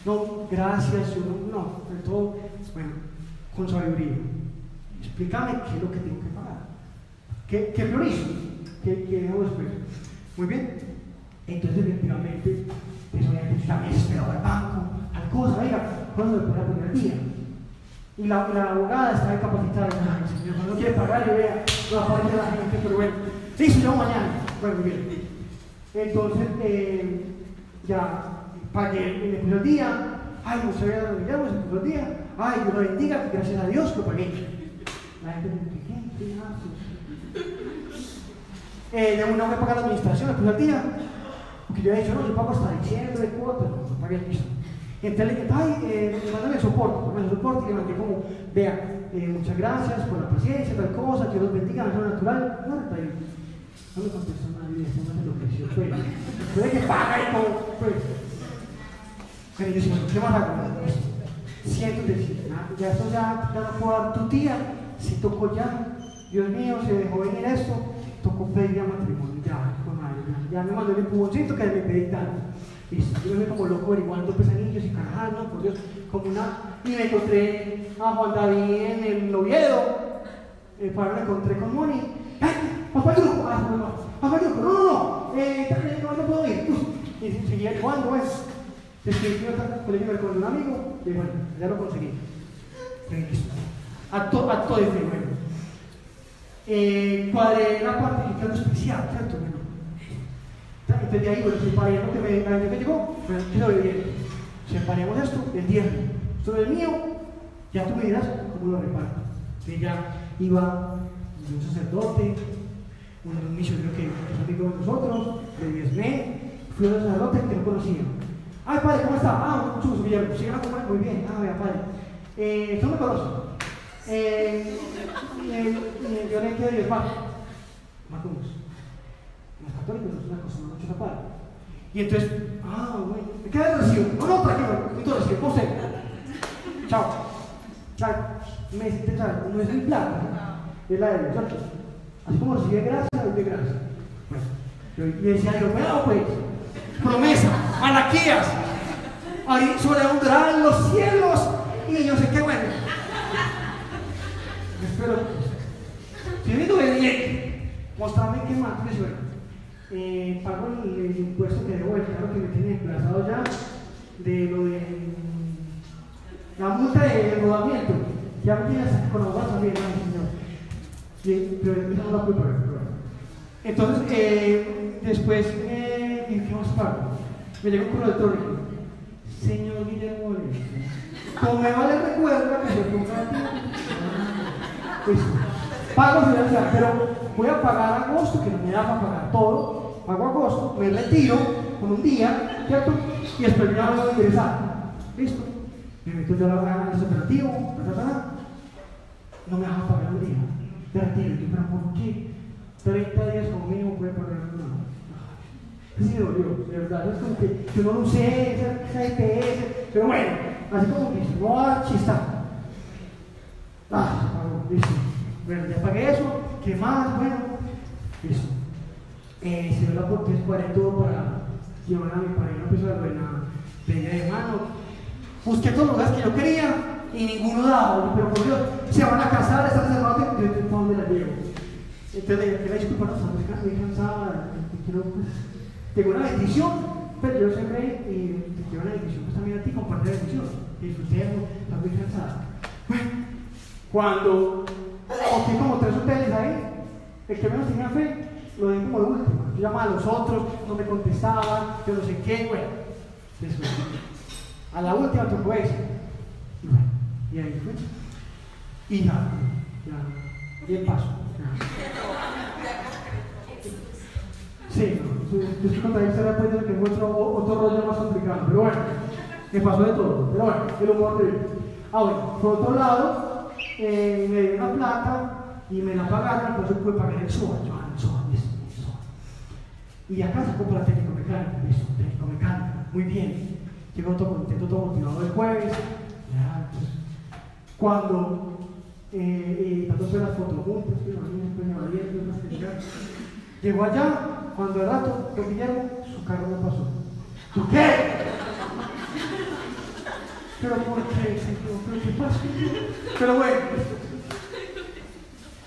no, gracias, yo no, no, todo, bueno, con sabiduría. Explícame qué es lo que tengo que pagar. ¿Qué, qué priorizo? ¿Qué, qué debo después? Muy bien. Entonces, efectivamente, eso obviamente también esperaba al banco, al cosa, venga, ¿cuándo me podrá poner al día? Y la, la abogada está capacitada. Ay, señor, no quiere pagar, yo vea, no aparece la gente, pero bueno. Sí, llamo mañana. Bueno, muy bien. Entonces, eh, ya pagué, me el día. Ay, no sabía me se puso el día. Ay, Dios lo bendiga, gracias a Dios lo pagué. La gente me dice, ¿qué? ¿Qué haces? Eh, una vez pagar la administración, me el día. Porque yo había dicho, no, yo pago hasta diciembre, cuota, no, no pagué el piso. Entonces le dije, ay, eh, el soporte, el soporte y le mandé como, vea, eh, muchas gracias por la paciencia, tal cosa, que Dios bendiga, la natural. No, está ahí. No me contestó nadie, esto no me enloqueció. Pues, puede que paga y todo, pues. Pero yo ¿qué más hago? Siento decir, ya esto ya, ya no puedo dar tu tía, si tocó ya, Dios mío, se dejó venir esto, tocó pedir ya matrimonio, ya, con madre, ya, ya me mandó el empujoncito que me pedí tanto. Listo, yo me como loco averiguando pesanillos y carajas, no, por Dios, como una. Y me encontré a Juan David en el Oviedo, el padre me encontré con Moni. ¡Ay! ¡Papá Yuco! ¡Ah, no! ¡Papá! ¡No, no, no! Eh, no, no puedo ir. Y seguía jugando, pues. Después yo colegio con un amigo, y bueno, ya lo conseguí. Acto, acto de fe, bueno. Eh, cuadré la cuantificación especial, ¿cierto? Bueno. Entonces de ahí, bueno, separemos que me, la que llegó, ¿qué soy bien? Separemos esto, el diezmo. Esto es mío, ya tú me dirás cómo lo reparto. Entonces ya iba un sacerdote, un misionero que es amigo de nosotros, le diezmé, fui a un sacerdote que no conocía. Ay, padre, ¿cómo está? Ah, mucho gusto, Guillermo. Sí, ah, muy bien. Ah, vea, padre. Eh, ¿Tú me conoces? Eh, eh, yo le quiero diezmar. Matamos. Los católicos no es una cosa, no mucho padre. Y entonces, ah, bueno, ¿me queda el recibo? No, no, tranquilo, entonces, ¿qué usted? Chao. Chao. Me dice, chao, no es mi plata, es la de él, ¿cierto? Así como recibe gracia, doy gracia. Bueno, yo le decía, yo, bueno, pues, promesa, Malaquías, ahí sobreabundarán los cielos y yo sé qué bueno. Espero, si viendo obediente, mostrarme qué más, me suena. Eh, pago el, impuesto que debo del carro que me tiene emplazado ya, de lo de la multa de rodamiento. Ya me tienes con la también, ¿no, señor? Y, pero no la pagar. Entonces, eh, después, eh, ¿qué más pago? Me llegó un correo electrónico. Señor Guillermo como me vale recuerda que se ponga a. Pues, pago financiar, pero voy a pagar agosto, que no me da para pagar todo. Pago agosto, me retiro con un día, ¿cierto? Y después me voy a ingresar. ¿Listo? Me meto yo a la en ese operativo, no me deja pagar un día. De retiro, yo, pero ¿por qué? 30 días conmigo puede pagar una. Sí dolió, de verdad. Es como que yo no lo usé, esa IPS, pero bueno, así como que no a chistar. Ah, listo. Bueno, ya pagué eso, ¿qué más? Bueno, listo. Eh, se me la porque cuadré todo para llevar a mi pareja pues, a la bella de mano. Busqué todos los lugares que yo quería y ninguno daba, pero por Dios, se van a casar, están cerrados, yo te dónde la llevo. Entonces le dije, disculpa, no, estoy cansada, quiero pues tengo una bendición, pero yo siempre eh, te quiero una bendición pues también a ti, comparte la bendición. Que disfrutemos, estás muy cansada. Bueno, cuando cogí como tres hoteles ahí, el que menos tenía fe, lo di como de último. Yo llamaba a los otros, no me contestaban, yo no sé qué, bueno. A la última tocó ese. Y bueno, y ahí fue. Y ya, ya, el paso. Sí, yo estoy contando historia pues, que encuentro otro rollo más complicado, pero bueno, me pasó de todo, pero bueno, el humor de Ahora, por otro lado, eh, me dio una plata y me la pagaron, entonces pude pagar el SOA, yo, el SOA, el SOA. Y acá se compra técnico mecánico, listo, técnico mecánico, muy bien. Llego todo contento, todo motivado el jueves, cuando eh, eh, tanto las fotos juntas, pero a mí me abierto, Llegó allá, cuando al rato lo pillaron, su carro no pasó. ¿Tú qué? Pero ¿por qué, Señor? ¿Pero qué pasa? Pero bueno,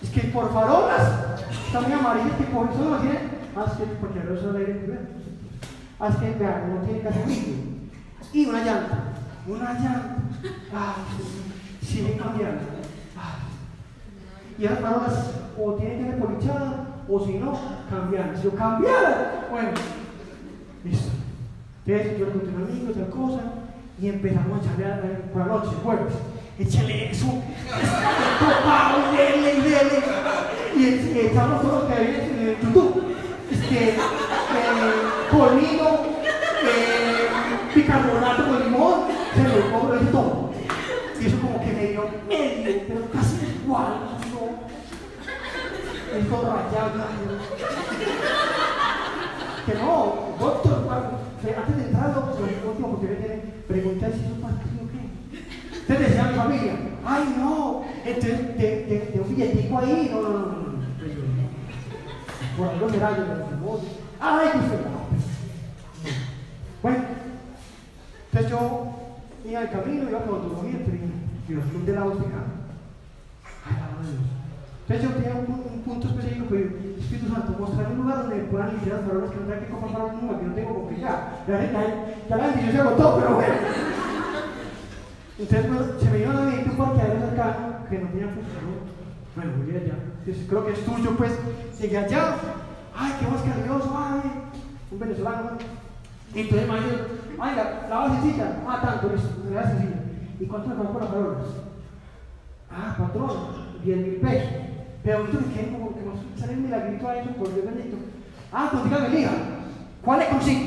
es que por farolas está muy amarillo que por eso no tiene. Haz que, porque no el aire primero. Haz que, vean, no tiene casi. Y una llanta. Una llanta. Siguen cambiando. Ay. Y las farolas o tienen que ser polichadas o si no, cambiar. Si yo cambiar, bueno, listo. Entonces yo le conté a un amigo, otra cosa, y empezamos a echarle por la noche, jueves. Échale eso, topado, dele y dele. Y echamos todo lo que había en el YouTube. Es que, eh, colino, eh, bicarbonato con limón, se lo pongo de todo. Y eso como que medio, pero casi igual. ¿no? Es todo rayado. Que no, doctor, antes de entrar, doctor, último, porque viene, preguntar si es un partido qué. Entonces decía a mi familia, ay no, entonces de, de, de un billetico ahí, no, no, no, no, no. Por algo será yo, no, ay, que usted no. Bueno, entonces yo iba al camino, iba por autonomía, pero Dios, ¿dónde la voz Ay, la de Dios. Entonces yo tenía un, un punto específico, pero Espíritu Santo, mostrarme un lugar donde puedan limpiar las farolas que no tengan que comprar farolas nuevas, que no tengo porque ya, ya, ya, ya la bendición se agotó, pero bueno. Entonces bueno, se me dio a la mente un parqueadero cercano que no tenía funcionado. Bueno, voy allá. Entonces, creo que es tuyo, pues. Llegué allá. Ay, qué más cariñoso, ay. Un venezolano. Y entonces me dijo, ay, la, la basecita. Ah, tanto, listo, la basecita. ¿Y cuánto me pagó las farolas? Ah, patrón, 10 mil pesos. Pero me quedé como que me sale un milagrito a eso, por Dios bendito. Ah, pues dígame, hija, ¿cuál le consigo?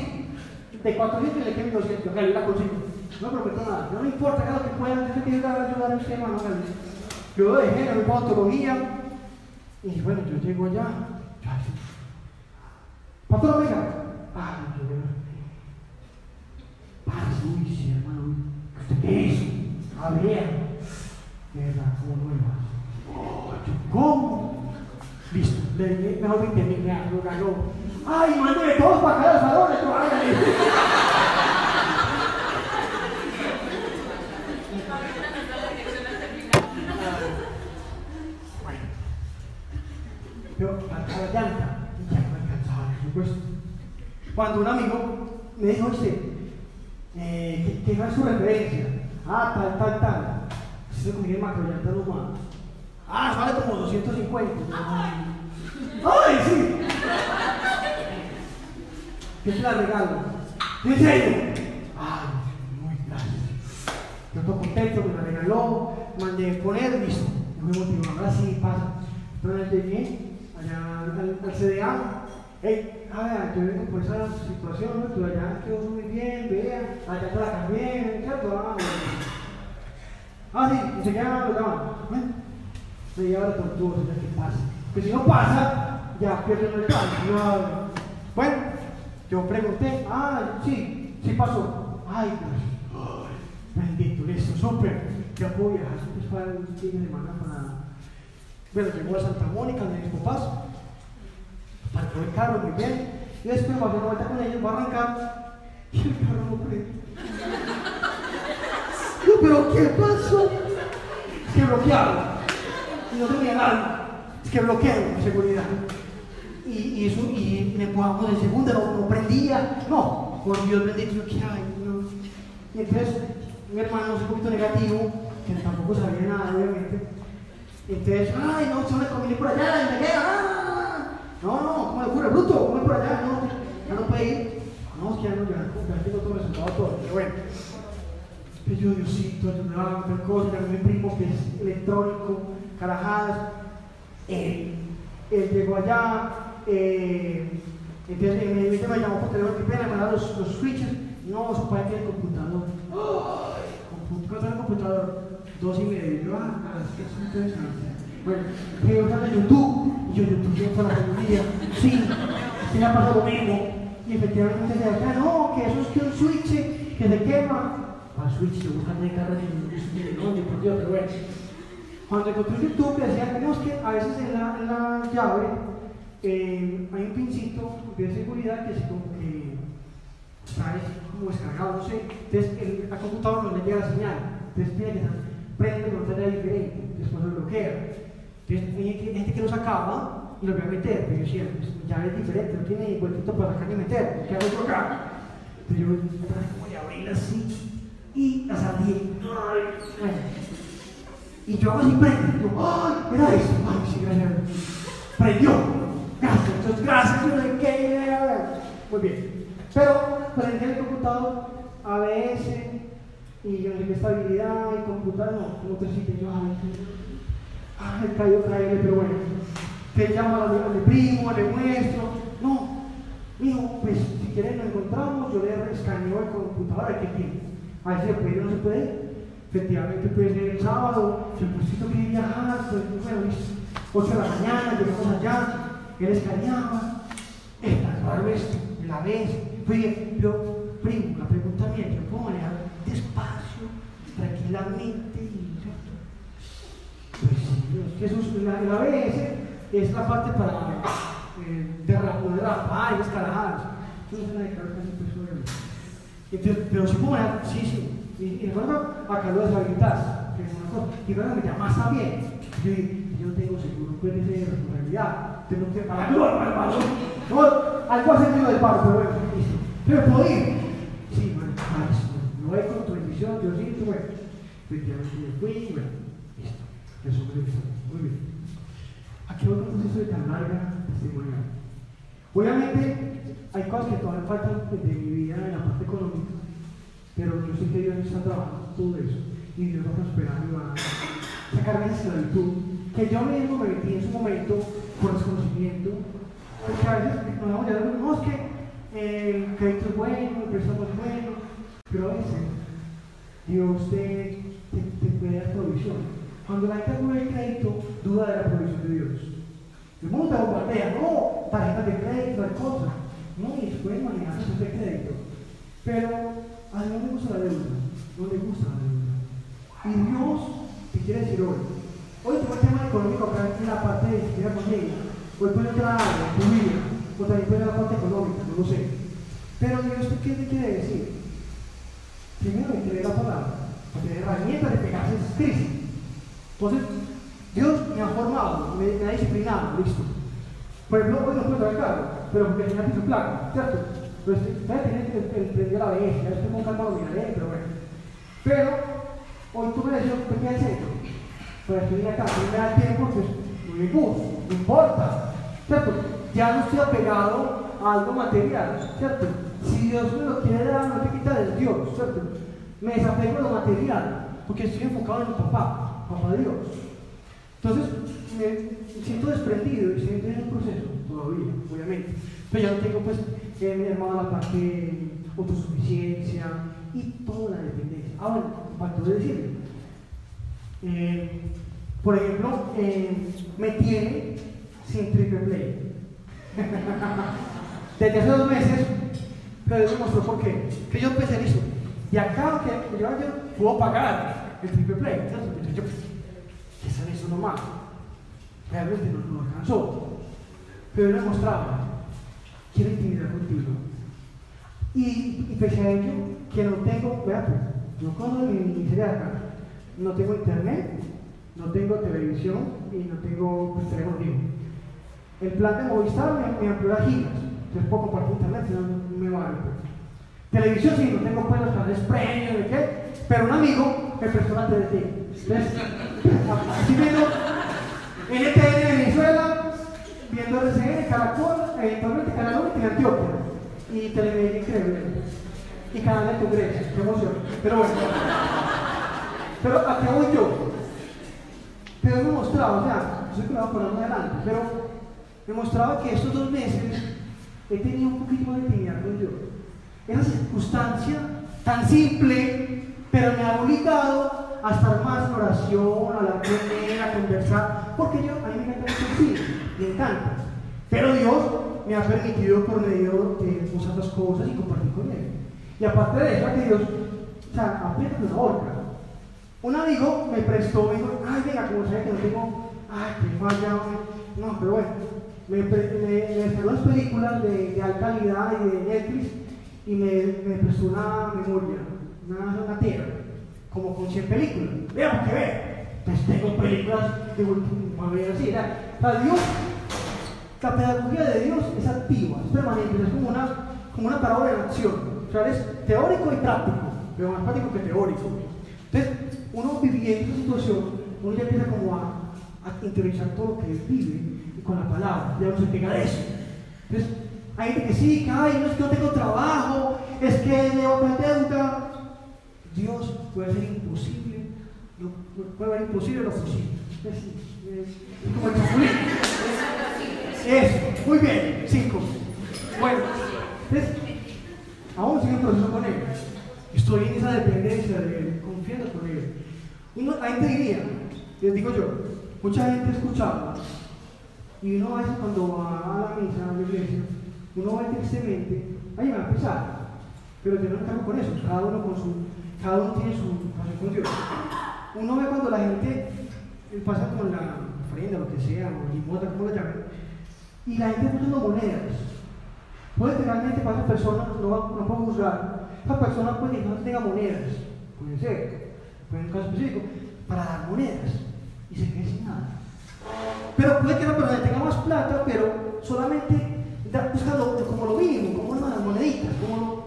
De 400 le quedan 200, ok, yo la consigo. No prometo nada, no me importa, lo que pueda, yo quiero ayudar a usted, hermano. Yo dejé la misma autonomía y bueno, yo llego allá. Patrón, venga. Ah, yo vengo. Párese, uy, sí, hermano, ¿usted qué es? A ver, era como nueva. ¿Cómo? Listo, mejor 20 mil lo ganó. ¡Ay, mándeme todos para acá los salones! Pero faltaba la llanta y ya no alcanzaba, por supuesto. Cuando un amigo me dijo, este, eh, ¿qué, ¿qué es su referencia? Ah, tal, tal, tal. Se comía el macro llanta no más. Ah, vale como 250. ¡Ay, sí! ¿Qué te la regalo? ¿En serio? Ay, muy gracias. Yo estoy contento, me la regaló, mandé poner, listo. Yo me motivo, ahora sí pasa. Entonces llegué allá al, al CDA. Hey, a ver, yo vengo por esa situación, ¿no? tú allá quedó muy bien, vea, allá te la cambié, ¿cierto? Ah, ah sí, se quedan los daban. Bueno, me lleva la tortuga, ya que pasa. Que si no pasa, ya pierden el plan. Bueno, yo pregunté, ah, sí, sí pasó. Ay, Dios, ay, bendito, listo, súper. Ya puedo viajar después para fin de semana para. Bueno, llegó a Santa Mónica, de mis papás, parquó el carro muy bien, y después va a dar una vuelta con ellos, va a arrancar, y el carro no prende. No, pero ¿qué pasó? Que bloquearon y no tenía nada. Que bloqueo seguridad. Y, y, eso, y me empujamos de segunda, no, prendía. No, por Dios bendito, yo qué hay. No. Y entonces mi hermano es un poquito negativo, que tampoco sabía nada, obviamente. Entonces, ay, no, se me comí por allá, y me queda, ah, no, no, ¿cómo le ocurre, bruto? ¿Cómo por allá? No, ya no puede ir. No, es que ya no, ya, ya tengo todo resultado todo. Pero bueno, que yo, Diosito, ayúdame, tal cosa, mi primo que es electrónico, carajadas. Eh, él llegó allá, eh, entonces me, me, me llamó por teléfono, qué pena, me da los, los switches, no, su padre tiene el computador. ¿Cuánto es el computador? Dos y medio. Yo, ah, que es interesante. Bueno, yo estaba en YouTube, y yo, YouTube, yo para la familia, sí, sí me ha pasado lo mismo. Y efectivamente de acá, no, que eso es que un switch que se quema. Al switch, yo buscando en carro de no, por Dios, pero bueno. Cuando encontré YouTube decía que no, es que a veces en la, la llave eh, hay un pincito de seguridad que es como que está como descargado, no sé. Entonces el, al computador no le llega la señal. Entonces tiene prende con otra diferente, después lo bloquea. Entonces hay gente que lo sacaba y lo voy a meter, pero yo decía, pues, ya es diferente, no tiene vueltito para sacar ni meter, ¿qué hago yo acá? Entonces yo voy a abrir así y la salí. Bueno, y yo hago así, prende. Yo, ¡ay! Eso. ¡Ay, sí, gracias! Prendió. Gracias, entonces, gracias, yo de qué. Muy bien. Pero prendí el computador ABS y yo no estabilidad y computador, no, como tres sitios. Yo, ay, ay, cayó, cayó, pero bueno. Te llamo a mi primo, le muestro. No, mijo, pues si quieren lo encontramos, yo le escaneo el computador, ¿qué tiene? A ver si o no se puede efectivamente puede ser el sábado, si el puestito quiere viajar, pues bueno, es 8 de la mañana, llegamos allá, él escaneaba, está raro esto, la vez, oye, yo, primo, la pregunta mía, yo puedo manejar despacio, tranquilamente, y pues sí, que eso es, la, la ABS es la parte para eh, derrapar yo no sé nada de pues Entonces, pero si puedo sí, sí, y, y recuerdo a Carlos Habilitas, que es una y luego me llama, está bien. Yo yo tengo seguro, puede ser responsabilidad, tengo que pagar paro. No, algo ha sentido del paro, pero bueno, listo. Pero puedo ir. Sí, bueno, no hay con tu bendición, Diosito, bueno. Efectivamente, yo fui, bueno, listo. Eso me lo Muy bien. Aquí otro proceso de tan larga testimonial. Obviamente, hay cosas que todavía faltan de mi vida en la parte económica pero yo sé que Dios está trabajando todo eso y Dios va a prosperar y va a sacarme de esclavitud que yo mismo me metí en su momento por desconocimiento. Porque a veces nos vamos a decir, no, es que eh, el crédito es bueno, el préstamo es bueno, pero a veces Dios te, te, puede dar provisión. Cuando la gente duda el crédito, duda de la provisión de Dios. El mundo te bombardea, no, tarjetas de crédito, hay cosas. No, y después manejar de crédito. Pero a le gusta la deuda, no le gusta la deuda. Y Dios te quiere decir hoy, hoy tu tema económico acá en la parte de siquiera con ella, hoy puede entrar en o también puede la parte económica, no lo sé. Pero Dios ¿qué te quiere decir? Primero que leer la palabra, tener herramientas de pegarse a crisis. Entonces, Dios me ha formado, me, me ha disciplinado, listo. Por ejemplo, hoy no puedo trabajar, pero porque tenía piso plano, ¿cierto? Pues ustedes tienen que prender la bestia, esto con calma lo miraré, pero bueno. Pero hoy tú me decías, ¿qué quieres hacer? Pues estoy acá, no me da tiempo, pues no me gusta, no importa, ¿cierto? Ya no estoy apegado a algo material, ¿cierto? Si Dios me lo quiere dar, no te quita del Dios, ¿cierto? Me desapego de lo material, porque estoy enfocado en mi papá, papá Dios. Entonces, me siento desprendido y siento en un proceso, todavía, obviamente. Pero ya no tengo, pues, eh, mi hermano, la parte autosuficiencia y toda la dependencia. Ahora, faltó de decirle. Eh, por ejemplo, eh, me tiene sin triple play. Desde hace dos meses, pero eso mostró por qué. Que yo pensé en eso. Y acá, que yo, yo puedo pagar el triple play. Entonces, yo, ¿qué es eso nomás? Realmente no, no alcanzó. Pero yo le mostraba quiero intimidar contigo. Y, y pese a ello, que no tengo, vea pues, mi miseria acá. No tengo internet, no tengo televisión y no tengo pues, teléfono El plan de Movistar me, me amplió las gigas. Entonces puedo compartir internet, si no, me vale. Pues. Televisión sí, no tengo pues los canales premios, ¿de qué? Pero un amigo me prestó la TDT. Entonces, así viendo NTN Venezuela, viendo RCN, Caracol, eventualmente Canal 1 y Antioquia. Y Televisión Increíble. Y Canal de Congreso, qué emoción. Pero bueno. Pero acá voy yo. Pero me he mostrado, o sea, yo sé que a poner adelante, pero me mostraba que estos dos meses he tenido un poquito de intimidad con Dios. Esa circunstancia tan simple, pero me ha obligado a estar más en oración, a hablar con él, a conversar, porque yo, a mí me encanta me encanta. Pero Dios me ha permitido por medio de muchas otras cosas y compartir con él. Y aparte de eso, que Dios, o sea, apenas una horca. Un amigo me prestó, me dijo, ay, venga, como sabe que no tengo, ay, que falla, no, pero bueno, me, me las películas de, de, alta calidad y de Netflix y me, me prestó una memoria, una, una tierra, como con 100 películas. Veamos que ver. Pues tengo películas de última vez así. O Dios, la pedagogía de Dios es activa, es permanente, es como una, como una parábola en acción. O sea, es teórico y práctico, pero más práctico que teórico. Entonces, uno viviendo esa situación, uno ya empieza como a, a todo lo que vive con la palabra, ya no se pega de eso. Entonces, hay gente que sí, que ay, no es que no tengo trabajo, es que debo deuda. Dios puede ser imposible, puede ser imposible lo posible. Es, es, es como el Eso, muy bien, cinco. Bueno, entonces, aún sigue un proceso con él. Estoy en esa dependencia de él, confiando con él. Uno, la gente diría, les digo yo, mucha gente escuchaba y uno a veces cuando va a la misa, a la iglesia, uno va tristemente, ahí va a empezar. Pero yo no cargo con eso, cada uno, con su, cada uno tiene su pasión con Dios. Uno ve cuando la gente pasa con la ofrenda, lo que sea, o limota, como lo llamen, y la gente poniendo monedas. Puede que realmente para esa persona, no, no puedo juzgar, esa persona puede que no tenga monedas, puede ser, puede un caso específico, para dar monedas, y se quede sin nada. Pero puede que la persona tenga más plata, pero solamente buscando como lo mínimo, como unas moneditas, como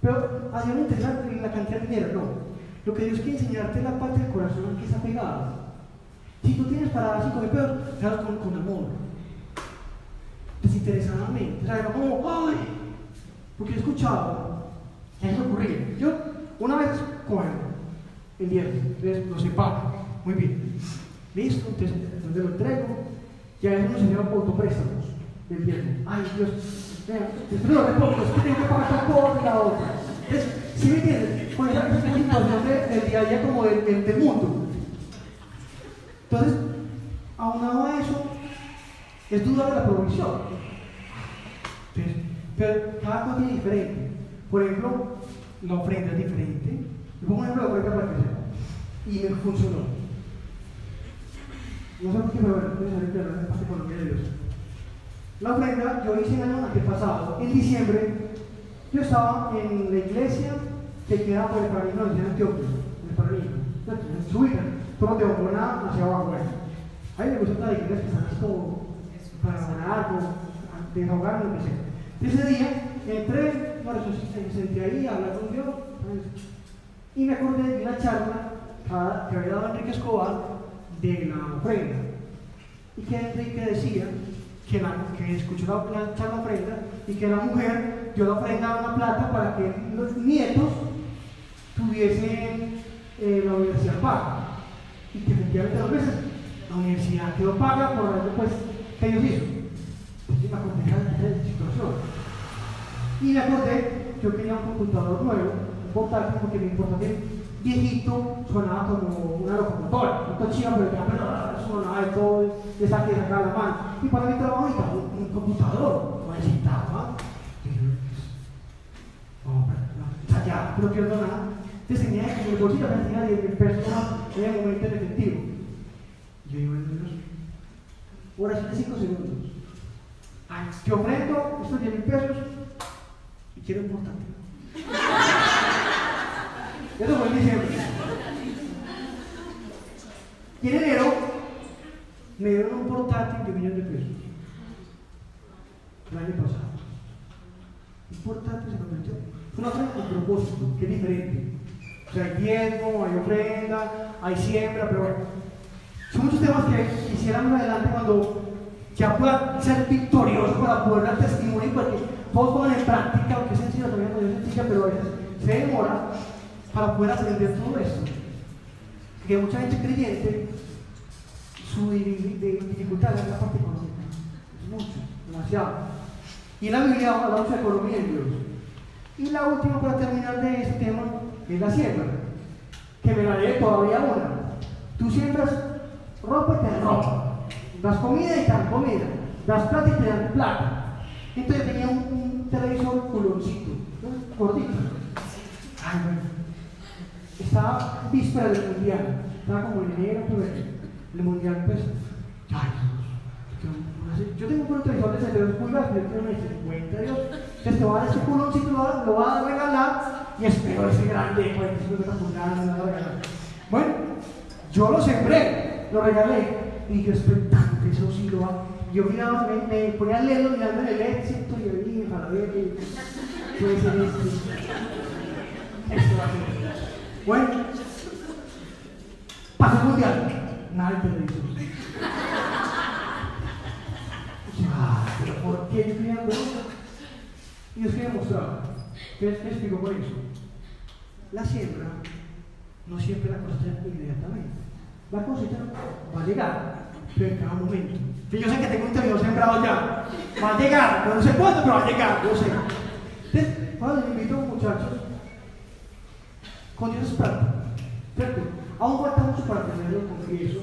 Pero a Dios no interesa la cantidad de dinero, no. Lo que Dios quiere enseñarte es la parte del corazón que está pegado. Si tú tienes para dar 5 mil pesos, hazlo con, con amor. Desinteresadamente. O sea, no como, ¡ay! Porque he escuchado, eso ocurrir. Yo, una vez cojo el viernes, entonces lo separo. Muy bien. Listo, entonces, entonces lo entrego. Y a veces uno se lleva autopréstamos del viernes. Ay, Dios, después lo repongo, es que tengo que pagar la otra. Entonces, ¿sí me entiendes? Con esa situación del día a día como del, del mundo. Entonces, aunado a eso, es duda de la provisión. Pero cada cosa es diferente. Por ejemplo, la ofrenda es diferente. Le pongo un ejemplo de ofrenda para que sepa. Y me funcionó. No por qué, pero bueno, es parte economía de Dios. La ofrenda yo hice el año antepasado, en diciembre, yo estaba en la iglesia que queda por el Paraninfo, en Antioquia, en el Paraninfo, en Suiza, todo de Ocona hacia abajo. Ahí me gusta la iglesia que están como para orar, desahogar, lo que sea. Ese día entré, bueno, yo sentí ahí, hablar con Dios, y me acordé de una charla que había dado Enrique Escobar de la ofrenda. Y que Enrique decía que, la, que escuchó la, la, la ofrenda y que la mujer dio la ofrenda a una plata para que los nietos tuviesen eh, la universidad paga. Y que efectivamente dos veces la universidad quedó paga por algo pues, que ellos hizo. Me acordé de la situación. Y me acordé, yo quería un computador nuevo, un portátil, porque me importa que viejito sonaba como una locomotora, un cochino, pero ya sonaba de todo, de saque de sacar la mano. Y para mi trabajo necesitaba un, un computador, no necesitaba. O sea, ya, no pierdo nada. Entonces tenía que en el bolsillo tenía 10 mil pesos en el momento en efectivo. Yo digo, oración de 5 segundos. Te ofrendo estos 10 mil pesos y quiero un portátil. Eso fue en diciembre. Y en enero me dieron un portátil de un millón de pesos. El año pasado. Un portátil se convirtió. Fue una ofrenda con propósito, que es diferente. O sea, hay diezmo, hay ofrenda, hay siembra, pero. Son muchos temas que quisiéramos adelante cuando ya pueda ser victorioso para poder dar testimonio, porque todos ponen en práctica, aunque es sencillo, también es sencilla, pero se demora para poder aprender todo esto. Que mucha gente creyente, su dificultad es la parte económica. Es mucho, demasiado. Y en la Biblia hablamos de economía de Dios. Y la última para terminar de este tema es la siembra, que me la lee todavía una. Tú siembras ropa y te ropa, das comida y te dan comida, das plata y te dan plata. Entonces tenía un, un televisor culoncito, ¿no? gordito. Ay, bueno. Estaba víspera del mundial, estaba como en enero, pero el mundial pues, ay, Dios, yo tengo un televisor de 72 pulgadas, yo tengo de 50, Dios, entonces te va a dar ese culoncito, lo lo va a regalar y espero ese grande de 45 pulgadas, me regalar. Bueno, yo lo sembré, lo regalé y yo expectante, eso sí lo va. Yo miraba, me, me ponía a leerlo mirando el éxito y yo dije, para ver qué puede ser este. Esto va a ser. Bueno, pasó mundial, nada de televisión. Ah, pero ¿por qué quería algo? Y es que demostrar. ¿Qué les explico por eso? La siembra no siempre la cosecha inmediatamente. La cosecha va a llegar, pero en cada momento. Yo sé que tengo un terreno sembrado ya. Va a llegar, pero no sé cuándo, pero va a llegar, yo sé. Entonces, ahora les invito muchachos, con Dios es plata, ¿cierto? Aún falta mucho para tenerlo, confieso,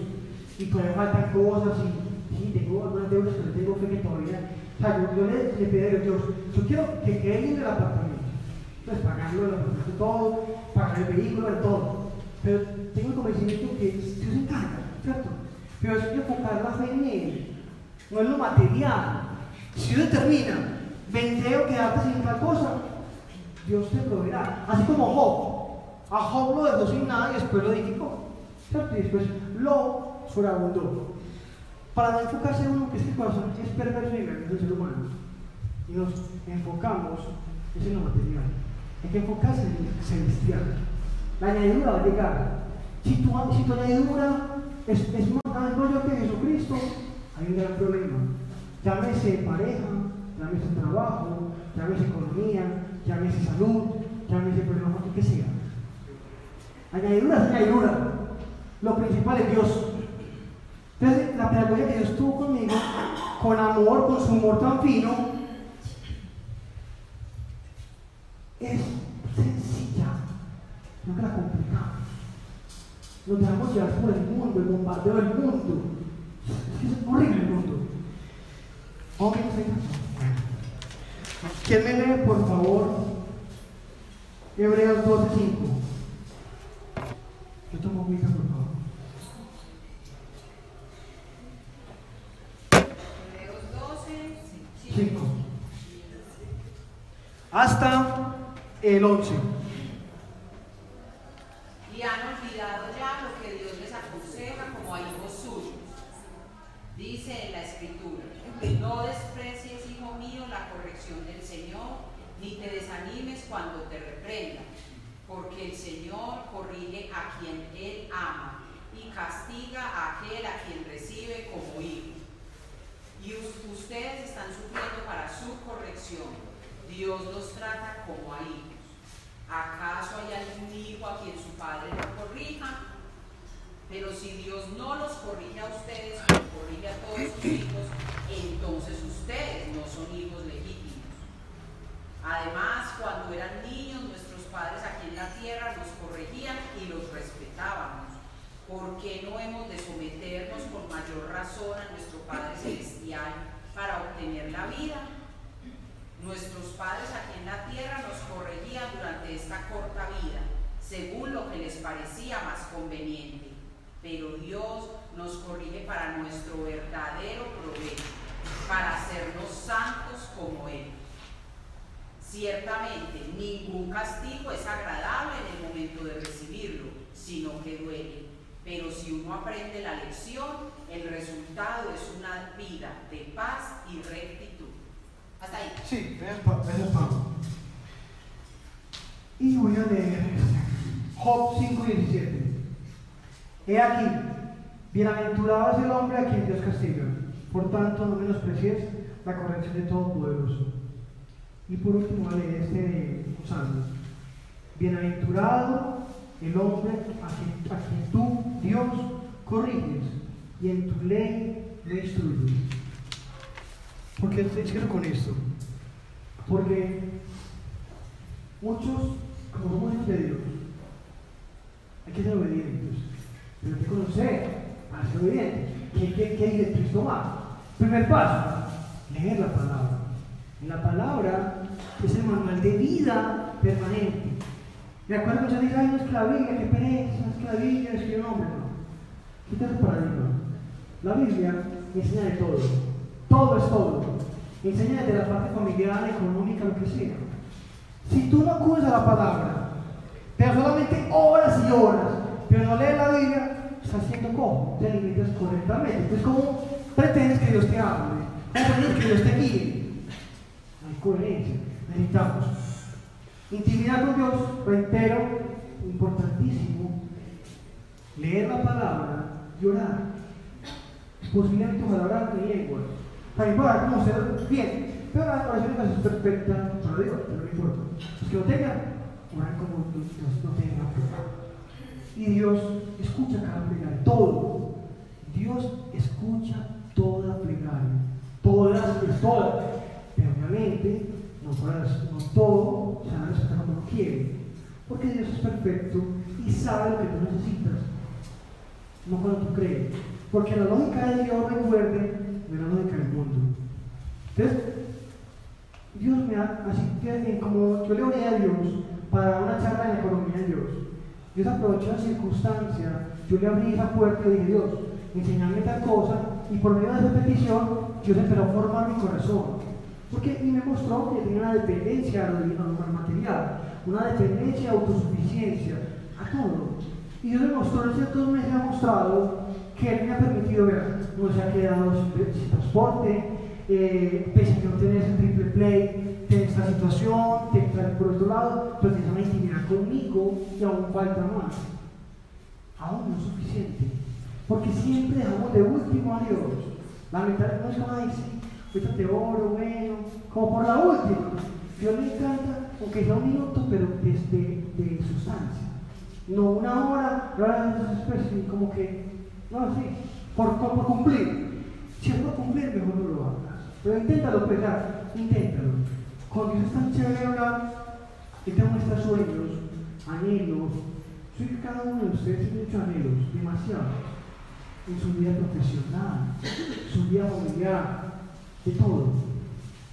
y todavía faltan cosas, y sí, tengo algunas deudas, pero tengo fe que todavía. O sea, yo, yo le, le pedí a Dios, yo quiero que quede bien el apartamento. Entonces, pagarlo el apartamento todo, pagar el vehículo, el todo. Pero tengo el convencimiento que Dios se encarga, ¿cierto? Pero es enfocar la fe en Él, no en lo material. Si Dios determina, vendré o quedarte sin tal cosa, Dios te proveerá. Así como Job. A Job lo dejó sin nada y después lo edificó. ¿Cierto? Y después lo sobreabundó. Para no enfocarse en uno que este corazón es perverso y engañoso del ser humano. Y nos enfocamos es en lo material. Hay que enfocarse en lo celestial. La añadidura va a llegar. Si tu, si tu añadidura es, más rollo que Jesucristo, hay un gran problema. Llámese pareja, llámese trabajo, llámese economía, llámese salud, llámese problema, que sea. Añadidura es añadidura. Lo principal es Dios. Entonces, la pedagogía que Dios tuvo conmigo, con amor, con su humor tan fino, es no que la complicamos. Nos dejamos llevar por el mundo, el bombardeo del mundo. Es horrible el mundo. Ok, ¿Quién me lee, por favor, Hebreos 12.5? Yo tomo agüita, por favor. Hebreos 12, 5. Hasta el 11. Han olvidado ya lo que Dios les aconseja como a hijos suyos. Dice en la escritura, no desprecies, hijo mío, la corrección del Señor, ni te desanimes cuando te reprenda, porque el Señor corrige a quien Él ama y castiga a aquel a quien recibe como hijo. Y us- ustedes están sufriendo para su corrección. Dios los trata como a hijos. ¿Acaso hay algún hijo a quien su padre no corrija? Pero si Dios no los corrige a ustedes como corrige a todos sus hijos, entonces ustedes no son hijos legítimos. Además, cuando eran niños, nuestros padres aquí en la tierra nos corregían y los respetábamos. ¿Por qué no hemos de someternos con mayor razón a nuestro Padre Celestial para obtener la vida? Nuestros padres aquí en la tierra nos corregían durante esta corta vida, según lo que les parecía más conveniente. Pero Dios nos corrige para nuestro verdadero provecho, para hacernos santos como Él. Ciertamente, ningún castigo es agradable en el momento de recibirlo, sino que duele. Pero si uno aprende la lección, el resultado es una vida de paz y rectitud. Hasta ahí. Sí, gracias Pablo. Y voy a leer Job 5:17. He aquí, bienaventurado es el hombre a quien Dios castiga. Por tanto, no menosprecies la corrección de Todopoderoso. Y por último, voy a leer este de salmo. Bienaventurado el hombre a quien, a quien tú, Dios, corriges y en tu ley le instruyes. ¿Por qué estoy diciendo con esto? Porque muchos, como somos hijos de Dios, hay que ser obedientes. Pero hay que conocer para ser obediente. ¿Qué, qué dice Cristo más? Primer paso, leer la palabra. La palabra es el manual de vida permanente. Me acuerdo muchas veces, ay, no es la qué pereza, es la es que no, hombre, no. Quita el paradigma. La Biblia enseña de todo. Todo es todo. Enseña desde la parte familiar, económica, lo que sea. Si tú no acudes a la palabra, pero solamente horas y horas, pero no lees la Biblia, estás haciendo cómo? Te limitas correctamente. Entonces, ¿cómo pretendes que Dios te hable? ¿Cómo pretendes que Dios te guíe? Hay coherencia. Necesitamos intimidad con Dios, reitero, importantísimo, leer la palabra y orar. Posiblemente orar en lenguas. También para conocer bien. Pero la oración es perfecta para Dios, pero no importa. Los que no tengan, orar como Dios no tengan. Y Dios escucha cada plegaria, todo. Dios escucha toda plegaria. Todas es todas. Pero obviamente, no, no todo se va a respetar como uno quiere. Porque Dios es perfecto y sabe lo que tú necesitas. No cuando tú crees. Porque la lógica de Dios, recuerde, no es la lógica del mundo. Entonces, Dios me ha, así que como yo le oré a Dios para una charla en la economía de Dios, Dios aprovechó la circunstancia, yo le abrí esa puerta y dije, Dios, enseñame tal cosa, y por medio de esa petición, Dios empezó a formar mi corazón. Porque y me mostró que tenía una dependencia al material, una dependencia, autosuficiencia, a todo. Y Dios me mostró en ciertos meses, ha mostrado que Él me ha permitido ver, no se ha quedado sin, transporte, eh, pese a que no tenés el triple play, tienes esta situación, te por otro lado, pero tienes una intimidad conmigo y aún falta más. Aún no es suficiente. Porque siempre dejamos de último a Dios. La mentalidad no es como, sí, ahorita te oro, bueno, como por la última. Dios le encanta, aunque sea un minuto, pero desde de sustancia. No una hora, después, como que, no, sí, por, cumplir. Si es por cumplir, mejor no lo hagas. Pero inténtalo pegar, inténtalo. Cuando Dios es tan chévere hablar, Él te muestra sueños, anhelos. Soy que cada uno de ustedes tiene muchos anhelos, demasiados. En su vida profesional, su vida familiar, de todo.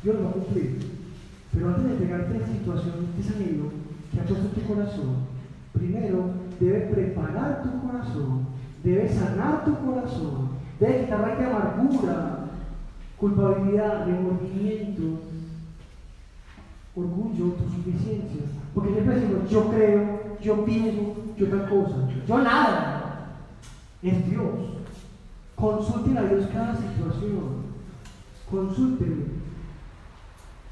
Dios lo va a cumplir. Pero antes de pegarte esa situación, ese anhelo que ha puesto en tu corazón, primero debe preparar tu corazón, debe sanar tu corazón, debe quitar de amargura, culpabilidad, remordimiento, orgullo, autosuficiencia. Porque siempre decimos, yo creo, yo pienso, yo tal cosa. Yo nada. Es Dios. Consulte a Dios cada situación. Consúltelo.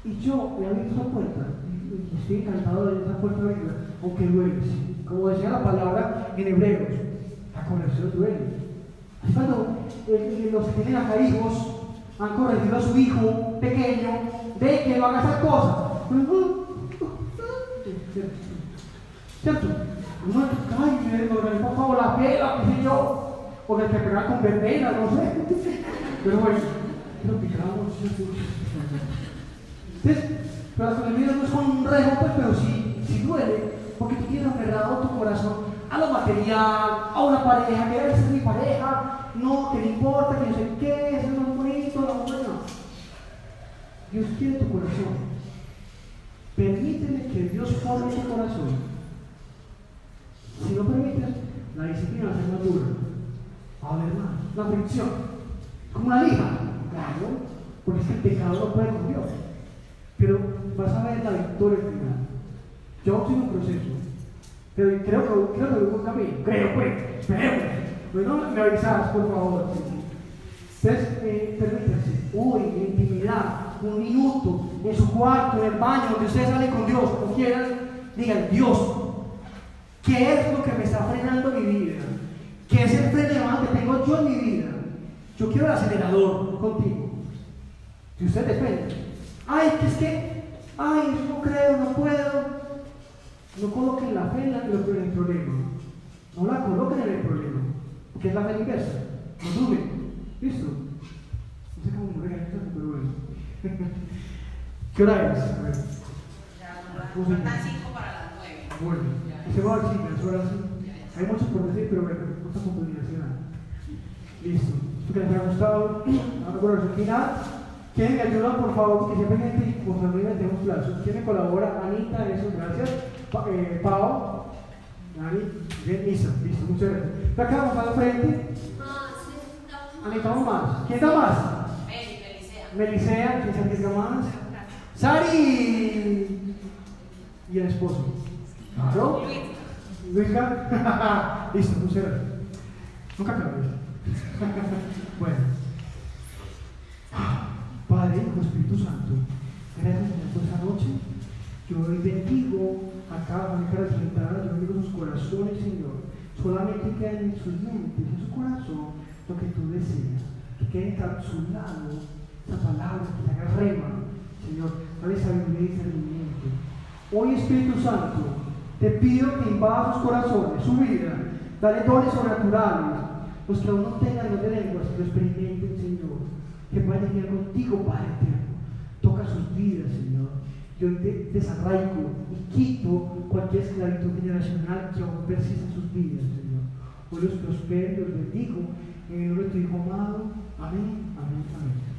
Y yo he abierto esa puerta y estoy encantado de esa puerta abierta, aunque duele. Como decía la palabra en Hebreos, corrección duele. Así cuando los que tienen acá hijos han corregido a su hijo pequeño de que no haga esa cosa. ¿Cierto? Uno, ay, por favor la pela, qué sé yo, o que te pega con verbena, no sé. Pero bueno, creo que entonces, pero las cosas no son un rejo, pues, pero sí, sí duele, porque tú tienes aferrado tu corazón a lo material, a una pareja, que esa es mi pareja, no, que le importa, que no sé qué, eso no es bonito, no, bueno. Dios quiere tu corazón. Permíteme que Dios forme tu corazón. Si no permites, la disciplina va a dura. A haber más. La fricción. Como una lija. Claro. Porque es el pecado no puede con Dios. Pero vas a ver la victoria final. Yo estoy en un proceso. Pero creo que creo que un camino. Creo, pues. Esperemos. Bueno, me avisas, por favor. Entonces, eh, permítanse. Uy, intimidad un minuto en su cuarto, en el baño, donde usted sale con Dios, como quieran, digan, Dios, ¿qué es lo que me está frenando mi vida? ¿Qué es el freno que tengo yo en mi vida? Yo quiero el acelerador contigo. Si usted depende. Ay, que es que, ay, no creo, no puedo. No coloquen la fe en, la, en el problema. No la coloquen en el problema. Porque es la fe inversa. No duren. ¿Listo? No sé cómo me pero bueno. ¿Qué hora es? Faltan cinco para las nueve. bueno. Y se va al cine, es hora sí. Hay mucho por decir, pero bueno, no está combinacional. Listo. Espero que les haya gustado. Ahora el final. ¿Quién me ayuda, por favor? Que siempre gente y por favor metemos plazos. ¿Quién me colabora? Anita, eso, gracias. Eh, Pau. Dani. Bien, Isa. Listo, muchas gracias. Acá vamos al frente. Vamos más. ¿Quién da más? Meli, Melisea. ¿quién se arriesga más? Sari. Y el esposo. ¿Claro? Luis. Luisga. Listo, muchas gracias. Nunca cambies. bueno. Padre, Hijo, Espíritu Santo, gracias por esta noche. Yo hoy bendigo a cada familia representada, yo bendigo sus corazones, Señor. Solamente queda en sus mentes, en su corazón, lo que tú deseas. Que quede encapsulado esta palabra, que la haga rema, Señor. Dale sabiduría y discernimiento. Hoy, Espíritu Santo, te pido que invada sus corazones, su vida, dale dones sobrenaturales. Los que aún no tengan de lenguas, que lo experimenten, Señor. Que puedan llegar contigo, Padre eterno. Toca sus vidas, Señor. Yo desarraigo y quito cualquier esclavitud generacional que aún persista en sus vidas, Señor. Hoy los prospero los bendigo. En el nombre de tu Hijo amado. Amén, amén, amén.